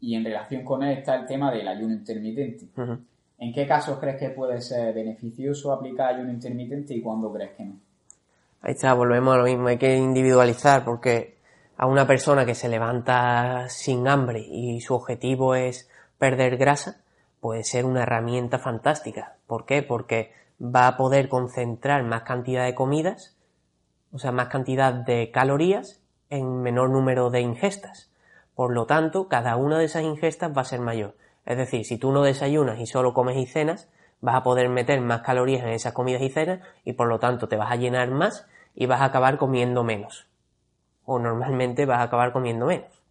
y en relación con él está el tema del ayuno intermitente. ¿En qué casos crees que puede ser beneficioso aplicar ayuno intermitente y cuándo crees que no? Ahí está, volvemos a lo mismo, hay que individualizar porque a una persona que se levanta sin hambre y su objetivo es perder grasa, puede ser una herramienta fantástica. ¿Por qué? Porque va a poder concentrar más cantidad de comidas o sea, más cantidad de calorías en menor número de ingestas. Por lo tanto, cada una de esas ingestas va a ser mayor. Es decir, si tú no desayunas y solo comes y cenas, vas a poder meter más calorías en esas comidas y cenas y por lo tanto te vas a llenar más y vas a acabar comiendo menos. O normalmente vas a acabar comiendo menos.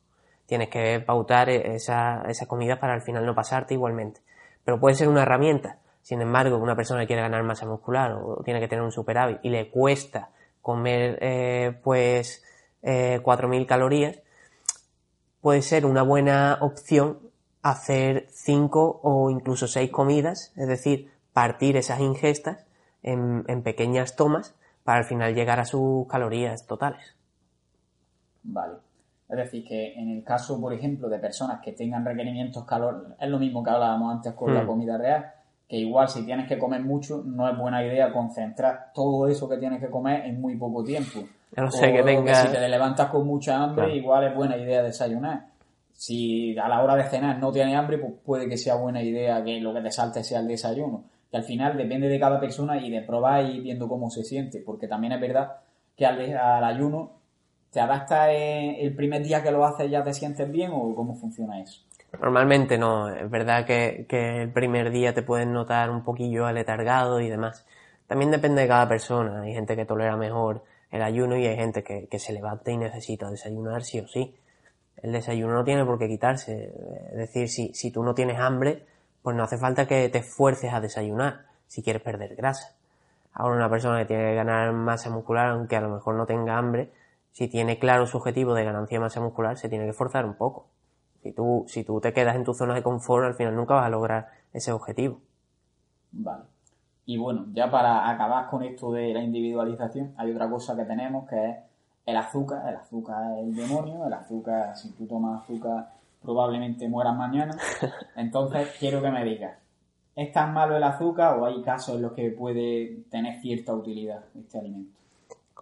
Tienes que pautar esas esa comidas para al final no pasarte igualmente. Pero puede ser una herramienta. Sin embargo, una persona que quiere ganar masa muscular o tiene que tener un superávit y le cuesta comer eh, pues eh, 4.000 calorías, puede ser una buena opción hacer 5 o incluso 6 comidas, es decir, partir esas ingestas en, pequeñas tomas para al final llegar a sus calorías totales. Vale. Es decir, que en el caso, por ejemplo, de personas que tengan requerimientos calóricos, es lo mismo que hablábamos antes con la mm. comida real, que igual si tienes que comer mucho, no es buena idea concentrar todo eso que tienes que comer en muy poco tiempo. No sé que si te levantas con mucha hambre, igual es buena idea desayunar. Si a la hora de cenar no tienes hambre, pues puede que sea buena idea que lo que te salte sea el desayuno. Que al final depende de cada persona y de probar y viendo cómo se siente. Porque también es verdad que al, al ayuno ¿Te adaptas el primer día que lo haces ya te sientes bien o cómo funciona eso? Normalmente no, es verdad que, el primer día te puedes notar un poquillo aletargado y demás. También depende de cada persona, hay gente que tolera mejor el ayuno y hay gente que, se levanta y necesita desayunar sí o sí. El desayuno no tiene por qué quitarse, es decir, si, si tú no tienes hambre, pues no hace falta que te esfuerces a desayunar si quieres perder grasa. Ahora una persona que tiene que ganar masa muscular, aunque a lo mejor no tenga hambre, si tiene claro su objetivo de ganancia de masa muscular, se tiene que forzar un poco. Si tú, si tú te quedas en tu zona de confort, al final nunca vas a lograr ese objetivo. Vale. Y bueno, ya para acabar con esto de la individualización, hay otra cosa que tenemos que es el azúcar. El azúcar es el demonio. El azúcar, si tú tomas azúcar, probablemente mueras mañana. [laughs] Entonces, quiero que me digas, ¿es tan malo el azúcar o hay casos en los que puede tener cierta utilidad este alimento?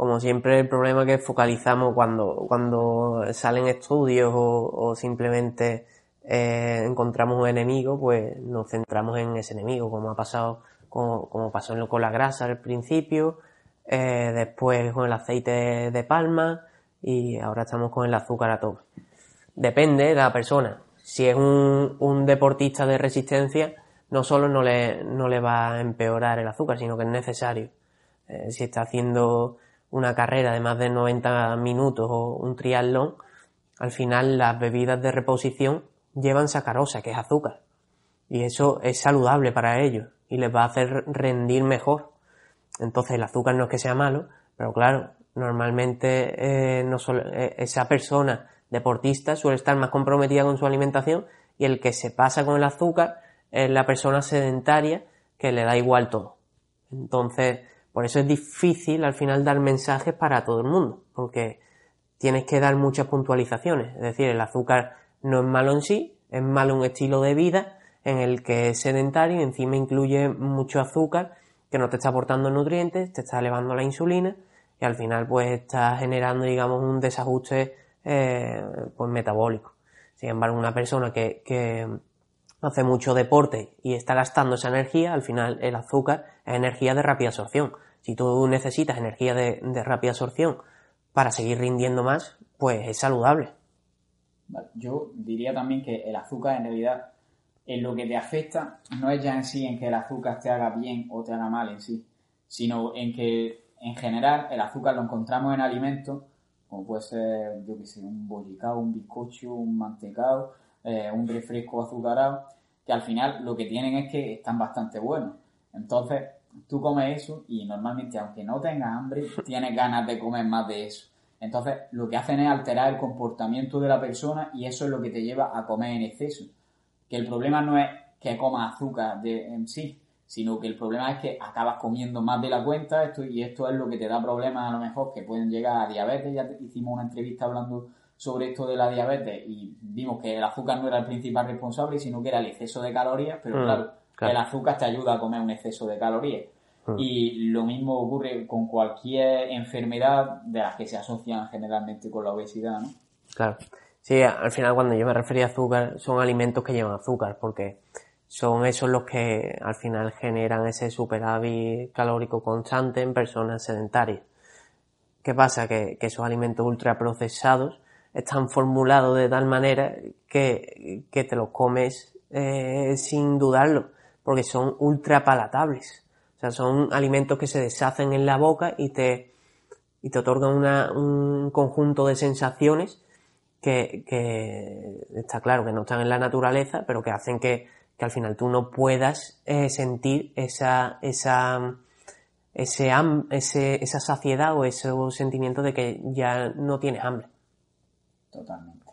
Como siempre el problema que focalizamos cuando, cuando salen estudios o, simplemente eh, encontramos un enemigo, pues nos centramos en ese enemigo, como ha pasado, como, como pasó con la grasa al principio, eh, después con el aceite de, palma y ahora estamos con el azúcar a tope. Depende de la persona. Si es un, un deportista de resistencia, no solo no le, no le va a empeorar el azúcar, sino que es necesario. Eh, si está haciendo una carrera de más de 90 minutos o un triatlón, al final las bebidas de reposición llevan sacarosa, que es azúcar. Y eso es saludable para ellos y les va a hacer rendir mejor. Entonces el azúcar no es que sea malo, pero claro, normalmente eh, eh, esa persona deportista suele estar más comprometida con su alimentación y el que se pasa con el azúcar es la persona sedentaria que le da igual todo. Entonces, por eso es difícil al final dar mensajes para todo el mundo, porque tienes que dar muchas puntualizaciones. Es decir, el azúcar no es malo en sí, es malo un estilo de vida en el que es sedentario y encima incluye mucho azúcar que no te está aportando nutrientes, te está elevando la insulina y al final pues está generando digamos un desajuste eh, pues metabólico. Sin embargo, una persona que, que hace mucho deporte y está gastando esa energía, al final el azúcar es energía de rápida absorción. Si tú necesitas energía de, rápida absorción para seguir rindiendo más, pues es saludable. Yo diría también que el azúcar en realidad en lo que te afecta no es ya en sí en que el azúcar te haga bien o te haga mal en sí, sino en que en general el azúcar lo encontramos en alimentos como puede ser, yo que sé, un bollicao, un bizcocho, un mantecado, eh, un refresco azucarado, que al final lo que tienen es que están bastante buenos. Entonces, tú comes eso y normalmente, aunque no tengas hambre, tienes ganas de comer más de eso. Entonces, lo que hacen es alterar el comportamiento de la persona y eso es lo que te lleva a comer en exceso. Que el problema no es que comas azúcar de, en sí, sino que el problema es que acabas comiendo más de la cuenta esto, y esto es lo que te da problemas a lo mejor que pueden llegar a diabetes. Ya hicimos una entrevista hablando sobre esto de la diabetes y vimos que el azúcar no era el principal responsable, sino que era el exceso de calorías, pero mm, claro, el azúcar te ayuda a comer un exceso de calorías. Mm. Y lo mismo ocurre con cualquier enfermedad de las que se asocian generalmente con la obesidad, ¿no? Claro. Sí, al final cuando yo me refería a azúcar, son alimentos que llevan azúcar, porque son esos los que al final generan ese superávit calórico constante en personas sedentarias. ¿Qué pasa? Que, que esos alimentos ultraprocesados están formulados de tal manera que, que te los comes eh, sin dudarlo, porque son ultra palatables. O sea, son alimentos que se deshacen en la boca y te, y te otorgan un conjunto de sensaciones que, que está claro que no están en la naturaleza, pero que hacen que, que al final tú no puedas eh, sentir esa, esa, ese, ese, esa saciedad o ese sentimiento de que ya no tienes hambre. Totalmente.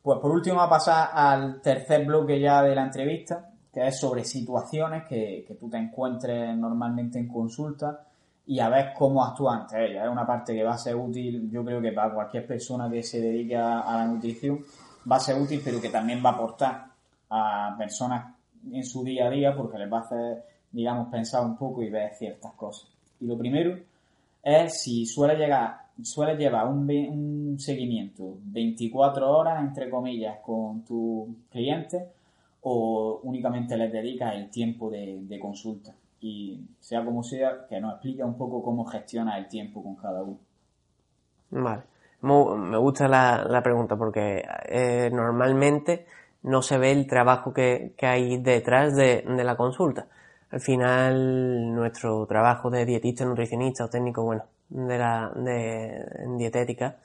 Pues por último a pasar al tercer bloque ya de la entrevista, que es sobre situaciones que, que tú te encuentres normalmente en consulta y a ver cómo actúas ante ellas. Es una parte que va a ser útil, yo creo que para cualquier persona que se dedique a, la nutrición va a ser útil, pero que también va a aportar a personas en su día a día porque les va a hacer, digamos, pensar un poco y ver ciertas cosas. Y lo primero es si suele llegar sueles llevar un, seguimiento 24 horas, entre comillas, con tus clientes o únicamente les dedicas el tiempo de, consulta. Y sea como sea, que nos explique un poco cómo gestiona el tiempo con cada uno. Vale. Me gusta la, pregunta porque eh, normalmente no se ve el trabajo que, hay detrás de, la consulta. Al final, nuestro trabajo de dietista, nutricionista o técnico, bueno, de la de, dietética,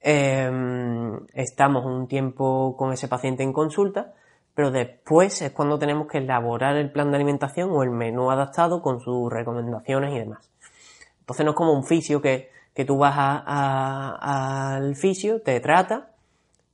em, estamos un tiempo con ese paciente en consulta, pero después es cuando tenemos que elaborar el plan de alimentación o el menú adaptado con sus recomendaciones y demás. Entonces no es como un fisio que, que tú vas al fisio, te trata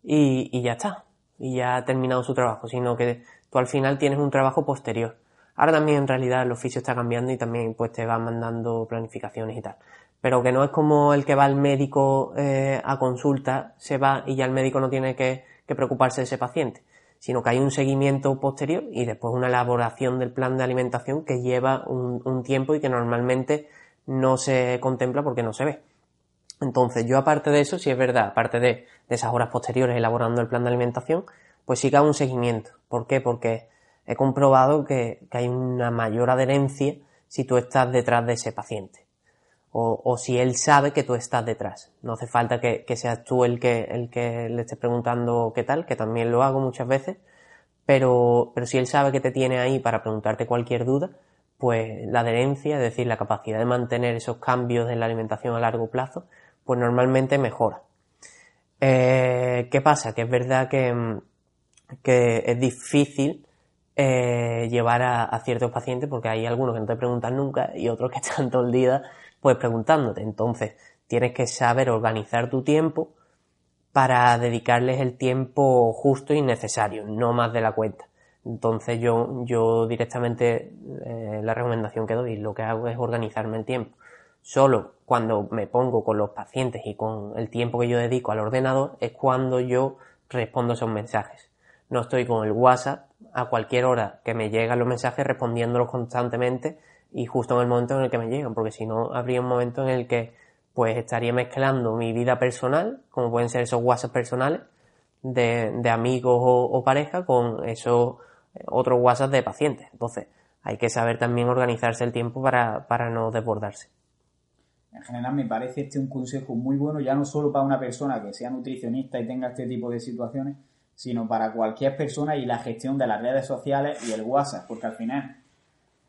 y, ya está. Y ya ha terminado su trabajo, sino que tú al final tienes un trabajo posterior. Ahora también en realidad el oficio está cambiando y también pues te va mandando planificaciones y tal. Pero que no es como el que va al médico eh, a consulta, se va y ya el médico no tiene que, preocuparse de ese paciente, sino que hay un seguimiento posterior y después una elaboración del plan de alimentación que lleva un tiempo y que normalmente no se contempla porque no se ve. Entonces, yo aparte de eso, si es verdad, aparte de, esas horas posteriores elaborando el plan de alimentación, pues sí que hago un seguimiento. ¿Por qué? Porque he comprobado que, hay una mayor adherencia si tú estás detrás de ese paciente. O, si él sabe que tú estás detrás. No hace falta que, seas tú el que, el que le estés preguntando qué tal, que también lo hago muchas veces, pero, pero si él sabe que te tiene ahí para preguntarte cualquier duda, pues la adherencia, es decir, la capacidad de mantener esos cambios en la alimentación a largo plazo, pues normalmente mejora. Eh, ¿Qué pasa? Que es verdad que, mm, es difícil eh, llevar a, ciertos pacientes porque hay algunos que no te preguntan nunca y otros que están todo el día pues preguntándote. Entonces tienes que saber organizar tu tiempo para dedicarles el tiempo justo y necesario, no más de la cuenta. Entonces yo, yo directamente eh, la recomendación que doy, lo que hago es organizarme el tiempo. Solo cuando me pongo con los pacientes y con el tiempo que yo dedico al ordenador es cuando yo respondo esos mensajes. No estoy con el WhatsApp a cualquier hora que me llegan los mensajes respondiéndolos constantemente y justo en el momento en el que me llegan, porque si no habría un momento en el que pues estaría mezclando mi vida personal, como pueden ser esos WhatsApp personales de, amigos o, pareja, con esos otros WhatsApp de pacientes. Entonces, hay que saber también organizarse el tiempo para, no desbordarse. En general me parece este un consejo muy bueno, ya no solo para una persona que sea nutricionista y tenga este tipo de situaciones, sino para cualquier persona y la gestión de las redes sociales y el WhatsApp, porque al final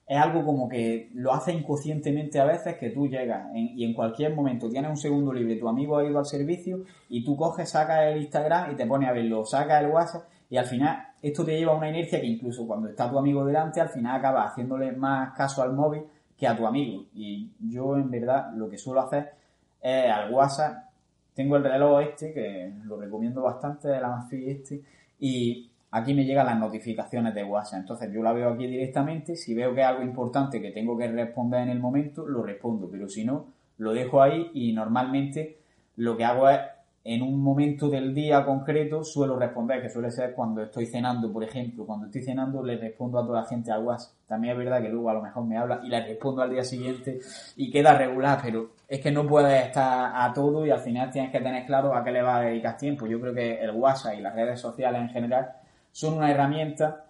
es algo como que lo hace inconscientemente a veces que tú llegas y en cualquier momento tienes un segundo libre, tu amigo ha ido al servicio y tú coges, sacas el Instagram y te pones a verlo, sacas el WhatsApp y al final esto te lleva a una inercia que incluso cuando está tu amigo delante, al final acaba haciéndole más caso al móvil que a tu amigo. Y yo en verdad lo que suelo hacer es al WhatsApp, tengo el reloj este, que lo recomiendo bastante, de la Amazfit este, y aquí me llegan las notificaciones de WhatsApp. Entonces yo la veo aquí directamente, si veo que es algo importante que tengo que responder en el momento, lo respondo, pero si no, lo dejo ahí y normalmente lo que hago es en un momento del día concreto suelo responder, que suele ser cuando estoy cenando, por ejemplo. Cuando estoy cenando le respondo a toda la gente al WhatsApp. También es verdad que luego a lo mejor me habla y le respondo al día siguiente y queda regular, pero es que no puedes estar a todo y al final tienes que tener claro a qué le vas a dedicar tiempo. Yo creo que el WhatsApp y las redes sociales en general son una herramienta,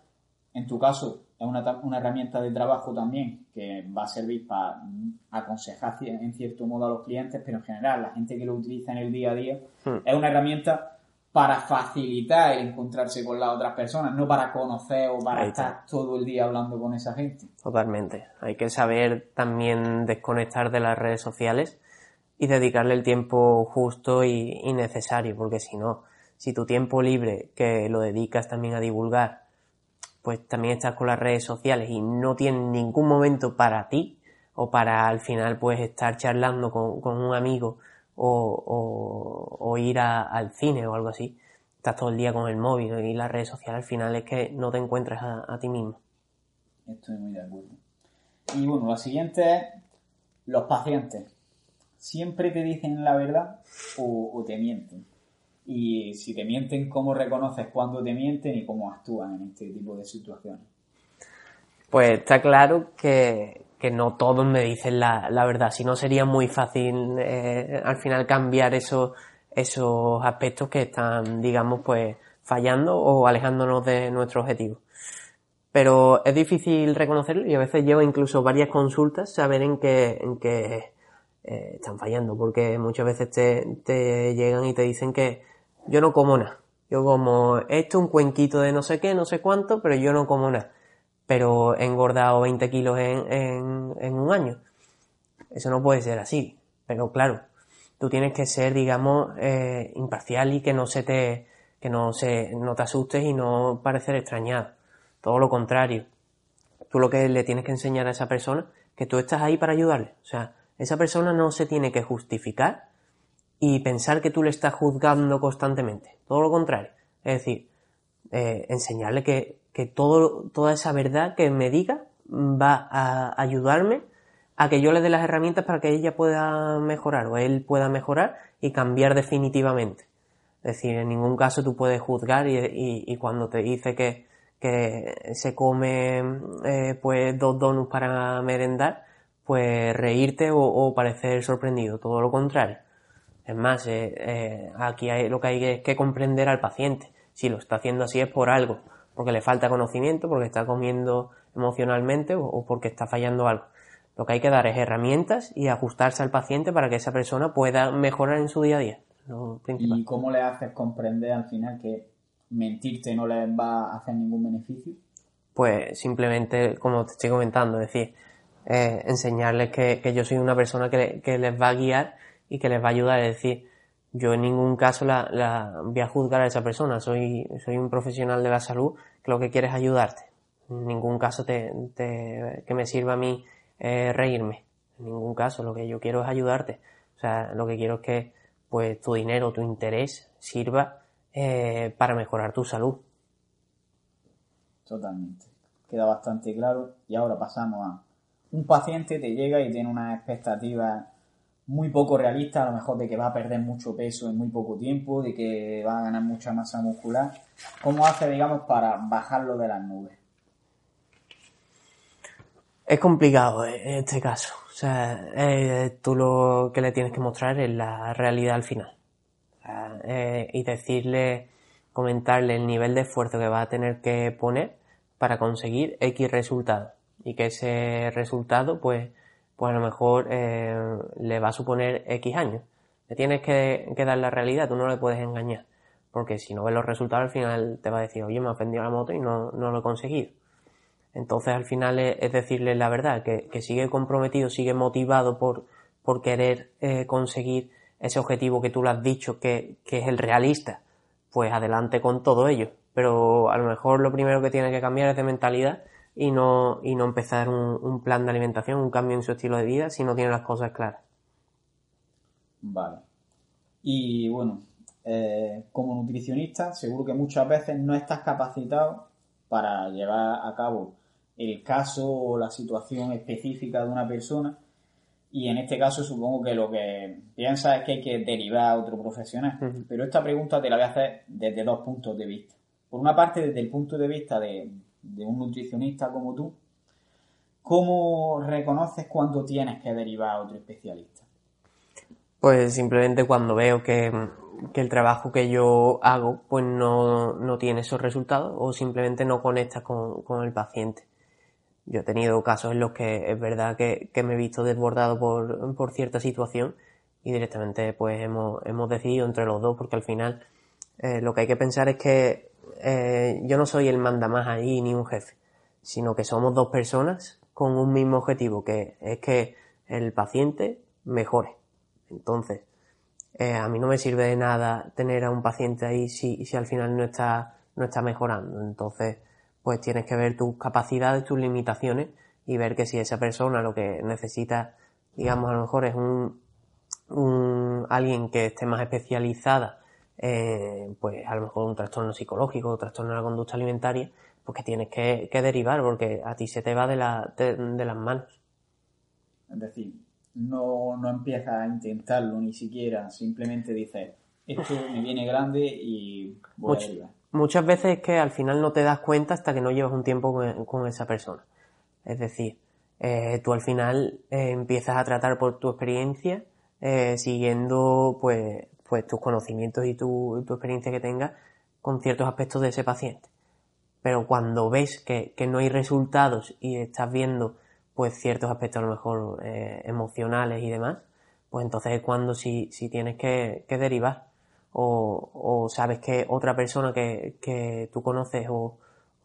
en tu caso es una, una, herramienta de trabajo también que va a servir para aconsejar en cierto modo a los clientes, pero en general la gente que lo utiliza en el día a día hmm. es una herramienta para facilitar el encontrarse con las otras personas, no para conocer o para estar todo el día hablando con esa gente. Totalmente. Hay que saber también desconectar de las redes sociales y dedicarle el tiempo justo y, y necesario, porque si no, si tu tiempo libre que lo dedicas también a divulgar pues también estás con las redes sociales y no tienes ningún momento para ti o para al final pues estar charlando con, un amigo o, ir al cine o algo así. Estás todo el día con el móvil y las redes sociales al final es que no te encuentras a, ti mismo. Estoy muy de acuerdo. Y bueno, lo siguiente es los pacientes. ¿Siempre te dicen la verdad o te mienten? Y si te mienten, cómo reconoces cuándo te mienten y cómo actúan en este tipo de situaciones. Pues está claro que, no todos me dicen la, verdad, si no sería muy fácil eh, al final cambiar esos, esos aspectos que están, digamos, pues fallando o alejándonos de nuestro objetivo. Pero es difícil reconocerlo y a veces llevo incluso varias consultas saber en qué, en qué eh, están fallando, porque muchas veces te, te llegan y te dicen que yo no como nada. Yo como esto, un cuenquito de no sé qué, no sé cuánto, pero yo no como nada. Pero he engordado 20 kilos en, en, un año. Eso no puede ser así. Pero claro, tú tienes que ser, digamos, eh, imparcial y que no se te, que no se, no te asustes y no parecer extrañado. Todo lo contrario. Tú lo que le tienes que enseñar a esa persona, que tú estás ahí para ayudarle. O sea, esa persona no se tiene que justificar y pensar que tú le estás juzgando constantemente. Todo lo contrario. Es decir, eh, enseñarle que, que todo, toda esa verdad que me diga va a ayudarme a que yo le dé las herramientas para que ella pueda mejorar o él pueda mejorar y cambiar definitivamente. Es decir, en ningún caso tú puedes juzgar y, y, cuando te dice que, que se come eh, pues dos donuts para merendar, pues reírte o, o, parecer sorprendido, todo lo contrario. Es más, eh, eh, aquí hay, lo que hay es que comprender al paciente. Si lo está haciendo así es por algo, porque le falta conocimiento, porque está comiendo emocionalmente o, o porque está fallando algo. Lo que hay que dar es herramientas y ajustarse al paciente para que esa persona pueda mejorar en su día a día. ¿Y cómo le haces comprender al final que mentirte no les va a hacer ningún beneficio? Pues simplemente, como te estoy comentando, es decir, eh, enseñarles que, que, yo soy una persona que, que, les va a guiar y que les va a ayudar. Es decir, yo en ningún caso la, la voy a juzgar a esa persona. Soy, soy un profesional de la salud que lo que quiere es ayudarte. En ningún caso te, te, que me sirva a mí eh, reírme. En ningún caso, lo que yo quiero es ayudarte. O sea, lo que quiero es que pues tu dinero, tu interés sirva eh, para mejorar tu salud. Totalmente. Queda bastante claro. Y ahora pasamos a un paciente te llega y tiene una expectativa muy poco realista, a lo mejor de que va a perder mucho peso en muy poco tiempo, de que va a ganar mucha masa muscular. ¿Cómo hace, digamos, para bajarlo de las nubes? Es complicado eh, en este caso. O sea, eh, tú lo que le tienes que mostrar es la realidad al final. eh, y decirle, comentarle el nivel de esfuerzo que va a tener que poner para conseguir X resultado. Y que ese resultado, pues, pues a lo mejor eh, le va a suponer X años. Le tienes que, que, dar la realidad, tú no le puedes engañar. Porque si no ves los resultados, al final te va a decir, oye, me ha ofendido la moto y no, no lo he conseguido. Entonces al final es, decirle la verdad, que, que, sigue comprometido, sigue motivado por, por querer eh, conseguir ese objetivo que tú le has dicho que, que, es el realista, pues adelante con todo ello. Pero a lo mejor lo primero que tiene que cambiar es de mentalidad y no, y no empezar un, un plan de alimentación, un cambio en su estilo de vida si no tiene las cosas claras. Vale. Y bueno, eh, como nutricionista, seguro que muchas veces no estás capacitado para llevar a cabo el caso o la situación específica de una persona y en este caso supongo que lo que piensas es que hay que derivar a otro profesional. Uh -huh. Pero esta pregunta te la voy a hacer desde dos puntos de vista. Por una parte, desde el punto de vista de, de un nutricionista como tú, ¿cómo reconoces cuando tienes que derivar a otro especialista? Pues simplemente cuando veo que, que el trabajo que yo hago pues no, no, tiene esos resultados o simplemente no conecta con, con, el paciente. Yo he tenido casos en los que es verdad que, que me he visto desbordado por, por, cierta situación y directamente pues hemos, hemos decidido entre los dos porque al final eh, lo que hay que pensar es que eh, yo no soy el mandamás ahí ni un jefe, sino que somos dos personas con un mismo objetivo que es que el paciente mejore. Entonces, eh, a mí no me sirve de nada tener a un paciente ahí si, si al final no está, no está mejorando. Entonces, pues tienes que ver tus capacidades, tus limitaciones y ver que si esa persona lo que necesita, digamos, a lo mejor es un, un alguien que esté más especializada, eh, pues a lo mejor un trastorno psicológico, un trastorno de la conducta alimentaria, pues que tienes que, que derivar porque a ti se te va de, la, de, de las manos. Es decir, no, no empiezas a intentarlo ni siquiera, simplemente dices, esto me viene grande y voy Much, a derivar. Muchas veces es que al final no te das cuenta hasta que no llevas un tiempo con, con esa persona. Es decir, eh, tú al final eh, empiezas a tratar por tu experiencia, eh, siguiendo pues, pues tus conocimientos y tu, tu experiencia que tengas con ciertos aspectos de ese paciente. Pero cuando ves que, que no hay resultados y estás viendo pues ciertos aspectos a lo mejor eh, emocionales y demás, pues entonces es cuando si, si tienes que, derivar o, o, sabes que otra persona que, que tú conoces o,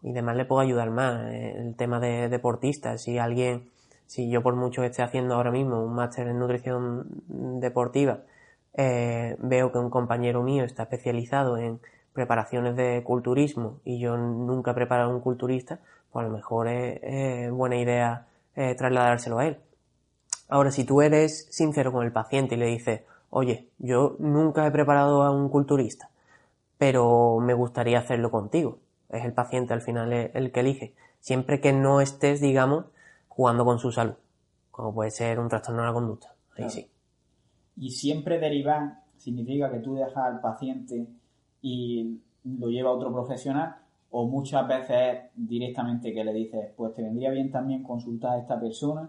y demás le puede ayudar más. El tema de deportistas, si alguien, si yo por mucho que esté haciendo ahora mismo un máster en nutrición deportiva, eh, veo que un compañero mío está especializado en preparaciones de culturismo y yo nunca he preparado un culturista, pues a lo mejor es, buena idea eh, trasladárselo a él. Ahora, si tú eres sincero con el paciente y le dices, oye, yo nunca he preparado a un culturista, pero me gustaría hacerlo contigo. Es el paciente al final el que elige. Siempre que no estés, digamos, jugando con su salud, como puede ser un trastorno de la conducta. Ahí sí. Y siempre derivar significa que tú dejas al paciente y lo lleva a otro profesional o muchas veces directamente que le dices, pues te vendría bien también consultar a esta persona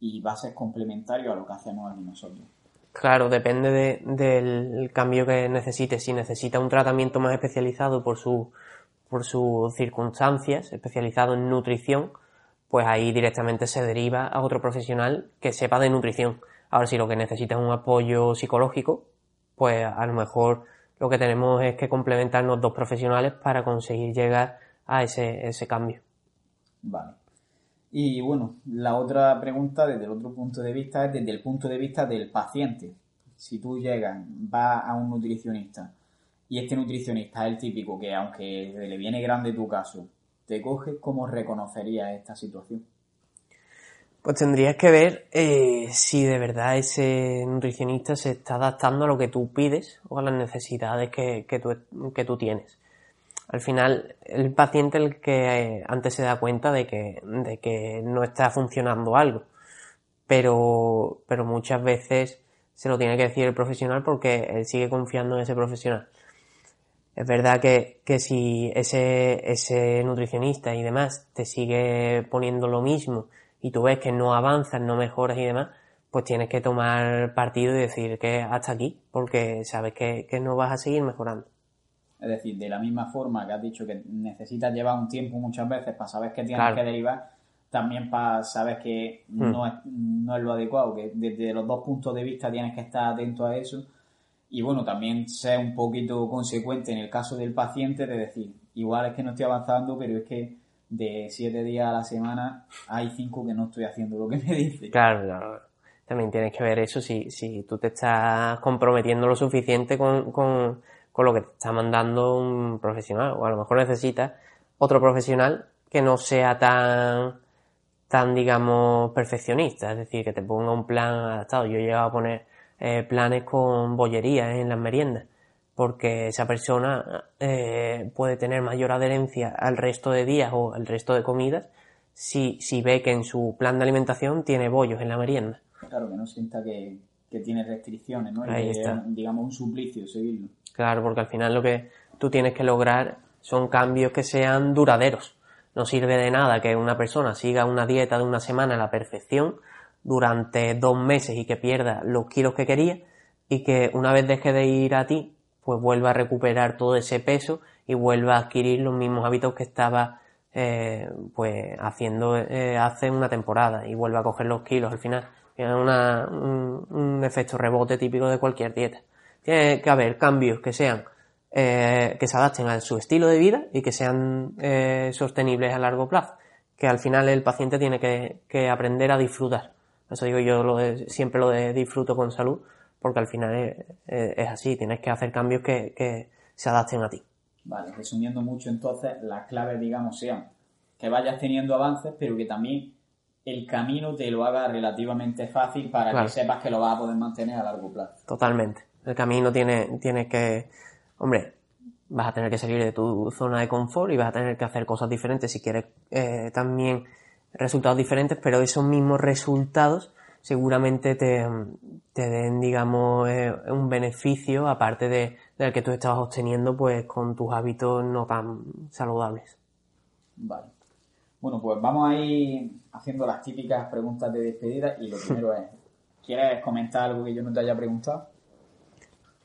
y va a ser complementario a lo que hacemos aquí nosotros. Claro, depende del cambio que necesite. Si necesita un tratamiento más especializado por, su, por sus circunstancias, especializado en nutrición, pues ahí directamente se deriva a otro profesional que sepa de nutrición. Ahora, si lo que necesita es un apoyo psicológico, pues a lo mejor lo que tenemos es que complementarnos dos profesionales para conseguir llegar a ese, ese cambio. Vale. Y bueno, la otra pregunta desde el otro punto de vista es desde el punto de vista del paciente. Si tú llegas, vas a un nutricionista y este nutricionista es el típico que aunque le viene grande tu caso, te coge, ¿cómo reconocerías esta situación? Pues tendrías que ver eh, si de verdad ese nutricionista se está adaptando a lo que tú pides o a las necesidades que, que, tú, que tú tienes al final el paciente el que eh, antes se da cuenta de que, de que no está funcionando algo. Pero, pero muchas veces se lo tiene que decir el profesional porque él sigue confiando en ese profesional. Es verdad que, que si ese, ese nutricionista y demás te sigue poniendo lo mismo y tú ves que no avanzas, no mejoras y demás, pues tienes que tomar partido y decir que hasta aquí, porque sabes que, que no vas a seguir mejorando. Es decir, de la misma forma que has dicho que necesitas llevar un tiempo muchas veces para saber que tienes que derivar, también para saber que hmm. no, es, no es lo adecuado, que desde los dos puntos de vista tienes que estar atento a eso. Y bueno, también ser un poquito consecuente en el caso del paciente de decir, igual es que no estoy avanzando, pero es que de siete días a la semana hay cinco que no estoy haciendo lo que me dice. Claro, claro. También tienes que ver eso si, si tú te estás comprometiendo lo suficiente con, con con lo que te está mandando un profesional. O a lo mejor necesitas otro profesional que no sea tan, tan digamos, perfeccionista. Es decir, que te ponga un plan adaptado. Yo he llegado a poner eh, planes con bollería en las meriendas. Porque esa persona eh, puede tener mayor adherencia al resto de días o al resto de comidas si, si ve que en su plan de alimentación tiene bollos en la merienda. Claro, que no sienta que, que tiene restricciones, ¿no? Ahí está. digamos, un suplicio seguirlo. Claro, porque al final lo que tú tienes que lograr son cambios que sean duraderos. No sirve de nada que una persona siga una dieta de una semana a la perfección durante dos meses y que pierda los kilos que quería y que una vez deje de ir a ti, pues vuelva a recuperar todo ese peso y vuelva a adquirir los mismos hábitos que estaba eh, pues haciendo eh, hace una temporada y vuelva a coger los kilos al final. Es un efecto rebote típico de cualquier dieta. Tiene que haber cambios que sean eh, que se adapten a su estilo de vida y que sean eh, sostenibles a largo plazo. Que al final el paciente tiene que, aprender a disfrutar. Eso digo yo lo siempre lo de disfruto con salud, porque al final es, así, tienes que hacer cambios que, que, se adapten a ti. Vale, resumiendo mucho entonces, las claves, digamos, sean que vayas teniendo avances, pero que también el camino te lo haga relativamente fácil para que sepas que lo vas a poder mantener a largo plazo. Totalmente. El camino tiene, tiene que, hombre, vas a tener que salir de tu zona de confort y vas a tener que hacer cosas diferentes si quieres eh, también resultados diferentes, pero esos mismos resultados seguramente te, te den, digamos, eh, un beneficio aparte de, del que tú estabas obteniendo pues con tus hábitos no tan saludables. Vale. Bueno, pues vamos a ir haciendo las típicas preguntas de despedida y lo primero es, ¿quieres comentar algo que yo no te haya preguntado?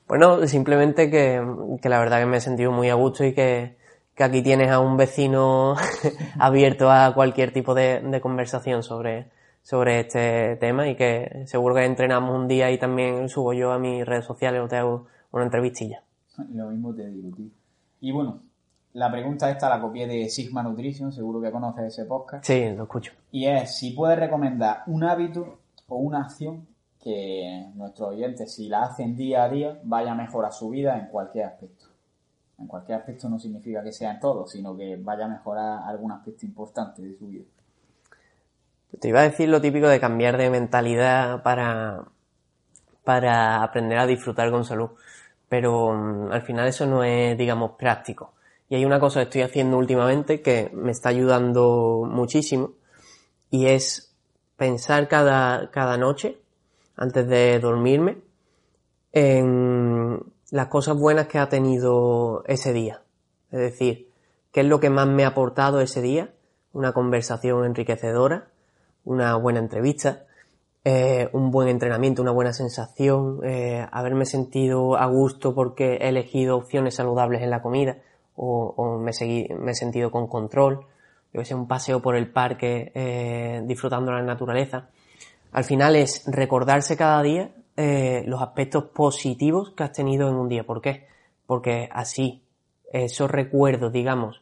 Bueno, simplemente que, la verdad que me he sentido muy a gusto y que, aquí tienes a un vecino [laughs] abierto a cualquier tipo de, conversación sobre, sobre este tema y que seguro que entrenamos un día y también subo yo a mis redes sociales o te hago una entrevistilla. [laughs] Lo mismo te digo, tío. Y bueno, la pregunta esta la copié de Sigma Nutrition, seguro que conoces ese podcast. Sí, lo escucho. Y es si puedes recomendar un hábito o una acción que nuestros oyentes, si la hacen día a día, vaya a mejorar su vida en cualquier aspecto. En cualquier aspecto no significa que sea en todo, sino que vaya a mejorar algún aspecto importante de su vida. Te iba a decir lo típico de cambiar de mentalidad para, para aprender a disfrutar con salud, pero mm, al final eso no es, digamos, práctico. Y hay una cosa que estoy haciendo últimamente que me está ayudando muchísimo y es pensar cada, cada noche, antes de dormirme, en las cosas buenas que ha tenido ese día. Es decir, qué es lo que más me ha aportado ese día, una conversación enriquecedora, una buena entrevista, eh, un buen entrenamiento, una buena sensación, eh, haberme sentido a gusto porque he elegido opciones saludables en la comida o, me, he sentido con control, yo sé, un paseo por el parque eh, disfrutando de la naturaleza. Al final es recordarse cada día los aspectos positivos que has tenido en un día. ¿Por qué? Porque así esos recuerdos, digamos,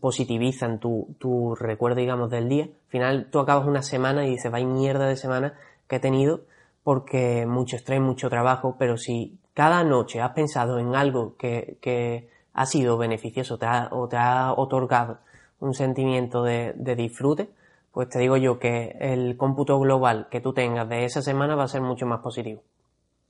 positivizan tu, tu recuerdo, digamos, del día. Al final tú acabas una semana y dices, vaya mierda de semana que he tenido porque mucho estrés, mucho trabajo, pero si cada noche has pensado en algo que, que ha sido beneficioso te ha, o te ha otorgado un sentimiento de, de disfrute, pues te digo yo que el cómputo global que tú tengas de esa semana va a ser mucho más positivo.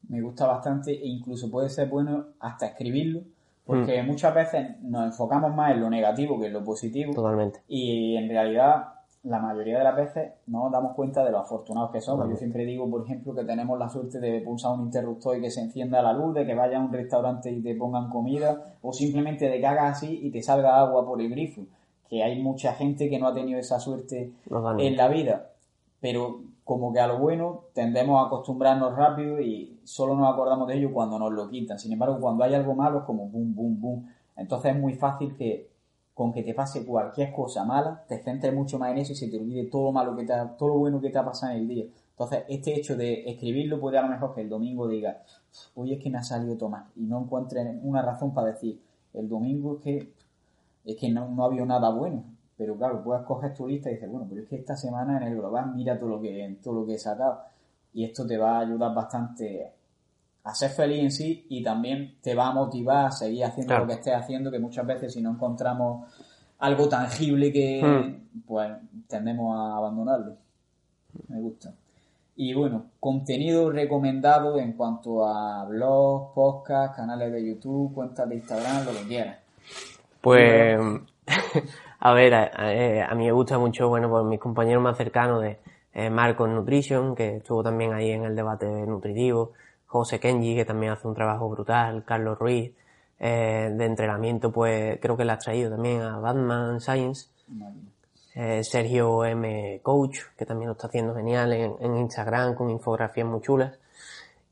Me gusta bastante e incluso puede ser bueno hasta escribirlo porque mm. muchas veces nos enfocamos más en lo negativo que en lo positivo. Totalmente. Y en realidad, la mayoría de las veces no nos damos cuenta de lo afortunados que somos. Yo siempre digo, por ejemplo, que tenemos la suerte de pulsar un interruptor y que se encienda la luz, de que vayas a un restaurante y te pongan comida, o simplemente de que hagas así y te salga agua por el grifo. Que hay mucha gente que no ha tenido esa suerte en la vida. Pero como que a lo bueno tendemos a acostumbrarnos rápido y solo nos acordamos de ello cuando nos lo quitan. Sin embargo, cuando hay algo malo es como boom, boom, boom. Entonces es muy fácil que con que te pase cualquier cosa mala, te centres mucho más en eso y se te olvide todo lo malo que te ha, todo lo bueno que te ha pasado en el día. Entonces, este hecho de escribirlo puede a lo mejor que el domingo diga, hoy es que me ha salido todo mal y no encuentres una razón para decir, el domingo es que es que no, no ha habido nada bueno. Pero claro, puedes coger tu lista y dices, bueno, pero es que esta semana en el global mira todo lo que, todo lo que he sacado. Y esto te va a ayudar bastante a ser feliz en sí y también te va a motivar a seguir haciendo lo que estés haciendo, que muchas veces si no encontramos algo tangible que hmm. pues tendemos a abandonarlo. Me gusta. Y bueno, contenido recomendado en cuanto a blogs, podcasts, canales de YouTube, cuentas de Instagram, lo que quieras. Pues [laughs] A ver, a, mí me gusta mucho, bueno, pues mis compañeros más cercanos de eh, Marcos Nutrition, que estuvo también ahí en el debate nutritivo, José Kenji, que también hace un trabajo brutal, Carlos Ruiz, eh, de entrenamiento, pues creo que le has traído también a Batman Science, eh, Sergio M. Coach, que también lo está haciendo genial en, Instagram con infografías muy chulas,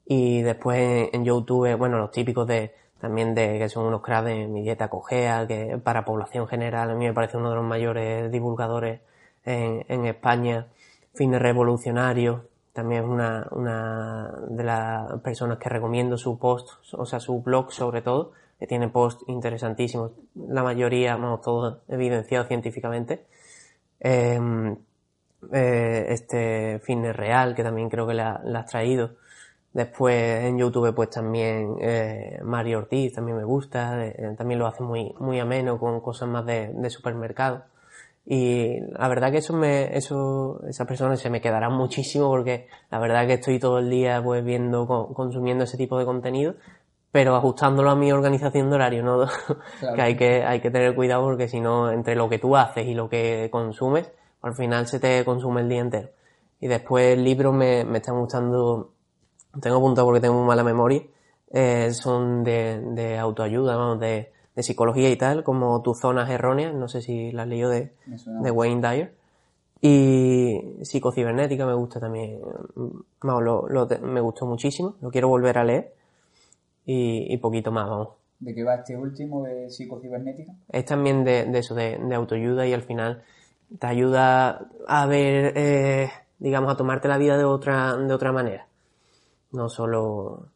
y después en YouTube, bueno, los típicos de también de que son unos cracks de mi dieta cogea, que para población general a mí me parece uno de los mayores divulgadores en, España, Fines Revolucionario, también es una, una de las personas que recomiendo su post, o sea, su blog sobre todo, que tiene posts interesantísimos, la mayoría, vamos, todo evidenciado científicamente. Em, eh, este Fitness Real, que también creo que la has traído, Después en YouTube pues también eh, Mario Ortiz también me gusta, eh, también lo hace muy, muy ameno con cosas más de, de supermercado. Y la verdad que eso me, eso, esas personas se me quedarán muchísimo porque la verdad que estoy todo el día pues viendo, consumiendo ese tipo de contenido, pero ajustándolo a mi organización de horario, ¿no? [laughs] que hay que, hay que tener cuidado porque si no, entre lo que tú haces y lo que consumes, al final se te consume el día entero. Y después libros me, me están gustando tengo apuntado porque tengo muy mala memoria, eh, son de, de autoayuda, vamos, de, de, psicología y tal, como Tus zonas erróneas, no sé si las leído de, de Wayne Dyer. Y psicocibernética me gusta también, vamos, lo, lo, me gustó muchísimo, lo quiero volver a leer y, y poquito más, vamos. ¿De qué va este último de psicocibernética? Es también de, de eso, de, de autoayuda y al final te ayuda a ver eh, digamos, a tomarte la vida de otra, de otra manera. No solo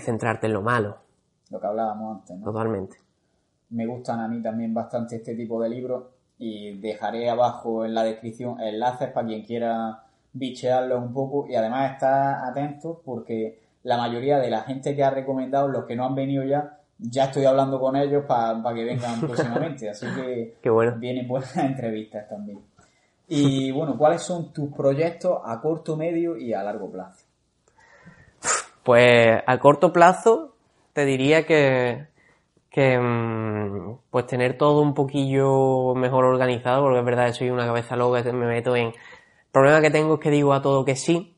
centrarte en lo malo. Lo que hablábamos antes, ¿no? Totalmente. Me gustan a mí también bastante este tipo de libros y dejaré abajo en la descripción enlaces para quien quiera bichearlo un poco y además estar atento porque la mayoría de la gente que ha recomendado, los que no han venido ya, ya estoy hablando con ellos para que vengan [laughs] próximamente, así que vienen buenas [laughs] entrevistas también. Y bueno, ¿cuáles son tus proyectos a corto, medio y a largo plazo? Pues a corto plazo te diría que, que mm, pues tener todo un poquillo mejor organizado, porque es verdad que soy una cabeza loca, me meto en... El problema que tengo es que digo a todo que sí,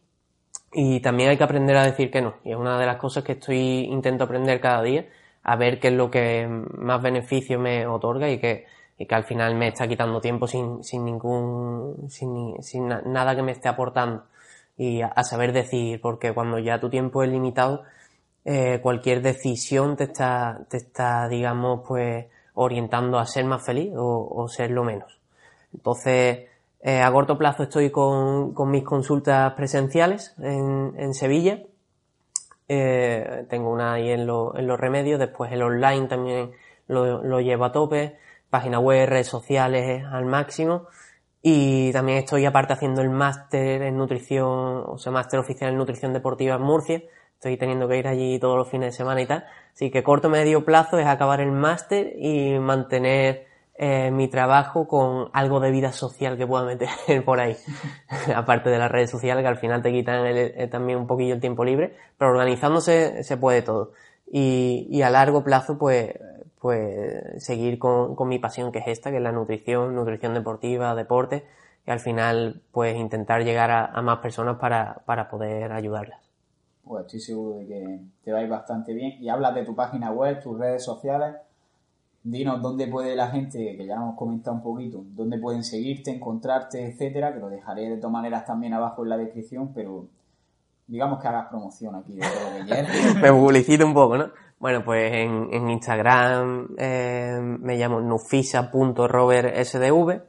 y también hay que aprender a decir que no. Y es una de las cosas que estoy intento aprender cada día, a ver qué es lo que más beneficio me otorga y que, y que al final me está quitando tiempo sin, sin ningún, sin, sin nada que me esté aportando. Y a, saber decir, porque cuando ya tu tiempo es limitado, eh, cualquier decisión te está, te está, digamos, pues, orientando a ser más feliz o, o ser lo menos. Entonces, eh, a corto plazo estoy con, con mis consultas presenciales en, en Sevilla. Eh, tengo una ahí en, lo, en, los remedios, después el online también lo, lo llevo a tope, página web, redes sociales al máximo. Y también estoy aparte haciendo el máster en nutrición, o sea, máster oficial en nutrición deportiva en Murcia. Estoy teniendo que ir allí todos los fines de semana y tal. Así que corto medio plazo es acabar el máster y mantener eh, mi trabajo con algo de vida social que pueda meter [laughs] por ahí. [laughs] Aparte de las redes sociales que al final te quitan eh, también un poquillo el tiempo libre, pero organizándose se puede todo. Y, y a largo plazo, pues, pues seguir con, con, mi pasión que es esta, que es la nutrición, nutrición deportiva, deporte, y al final, pues intentar llegar a, a más personas para, para poder ayudarlas. Pues estoy seguro de que te va a ir bastante bien. Y hablas de tu página web, tus redes sociales dinos dónde puede la gente, que ya hemos comentado un poquito, dónde pueden seguirte, encontrarte, etcétera, que lo dejaré de todas maneras también abajo en la descripción, pero digamos que hagas promoción aquí de todo lo que [laughs] me publicito un poco, ¿no? Bueno, pues en, en Instagram eh, me llamo nufisa.robertsdv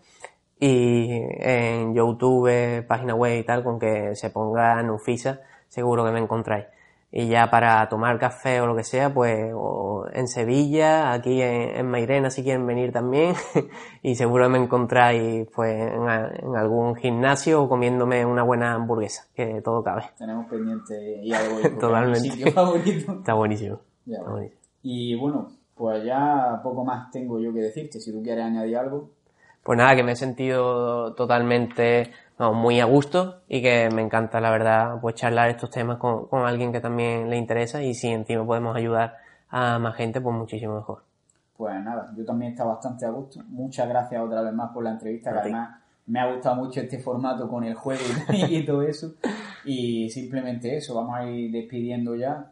y en YouTube, página web y tal, con que se ponga Nufisa, seguro que me encontráis y ya para tomar café o lo que sea, pues en Sevilla, aquí en, Mairena si quieren venir también [laughs] y seguro me encontráis pues en, algún gimnasio o comiéndome una buena hamburguesa, que todo cabe. Tenemos pendiente y algo Totalmente. Sitio favorito. [laughs] Está buenísimo. Buenísimo. Y bueno, pues ya poco más tengo yo que decirte, si tú quieres añadir algo. Pues nada, que me he sentido totalmente muy a gusto y que me encanta, la verdad, pues charlar estos temas con, con alguien que también le interesa y si encima podemos ayudar a más gente, pues muchísimo mejor. Pues nada, yo también está bastante a gusto. Muchas gracias otra vez más por la entrevista, que además me ha gustado mucho este formato con el juego y, [laughs] todo eso. Y simplemente eso, vamos a ir despidiendo ya.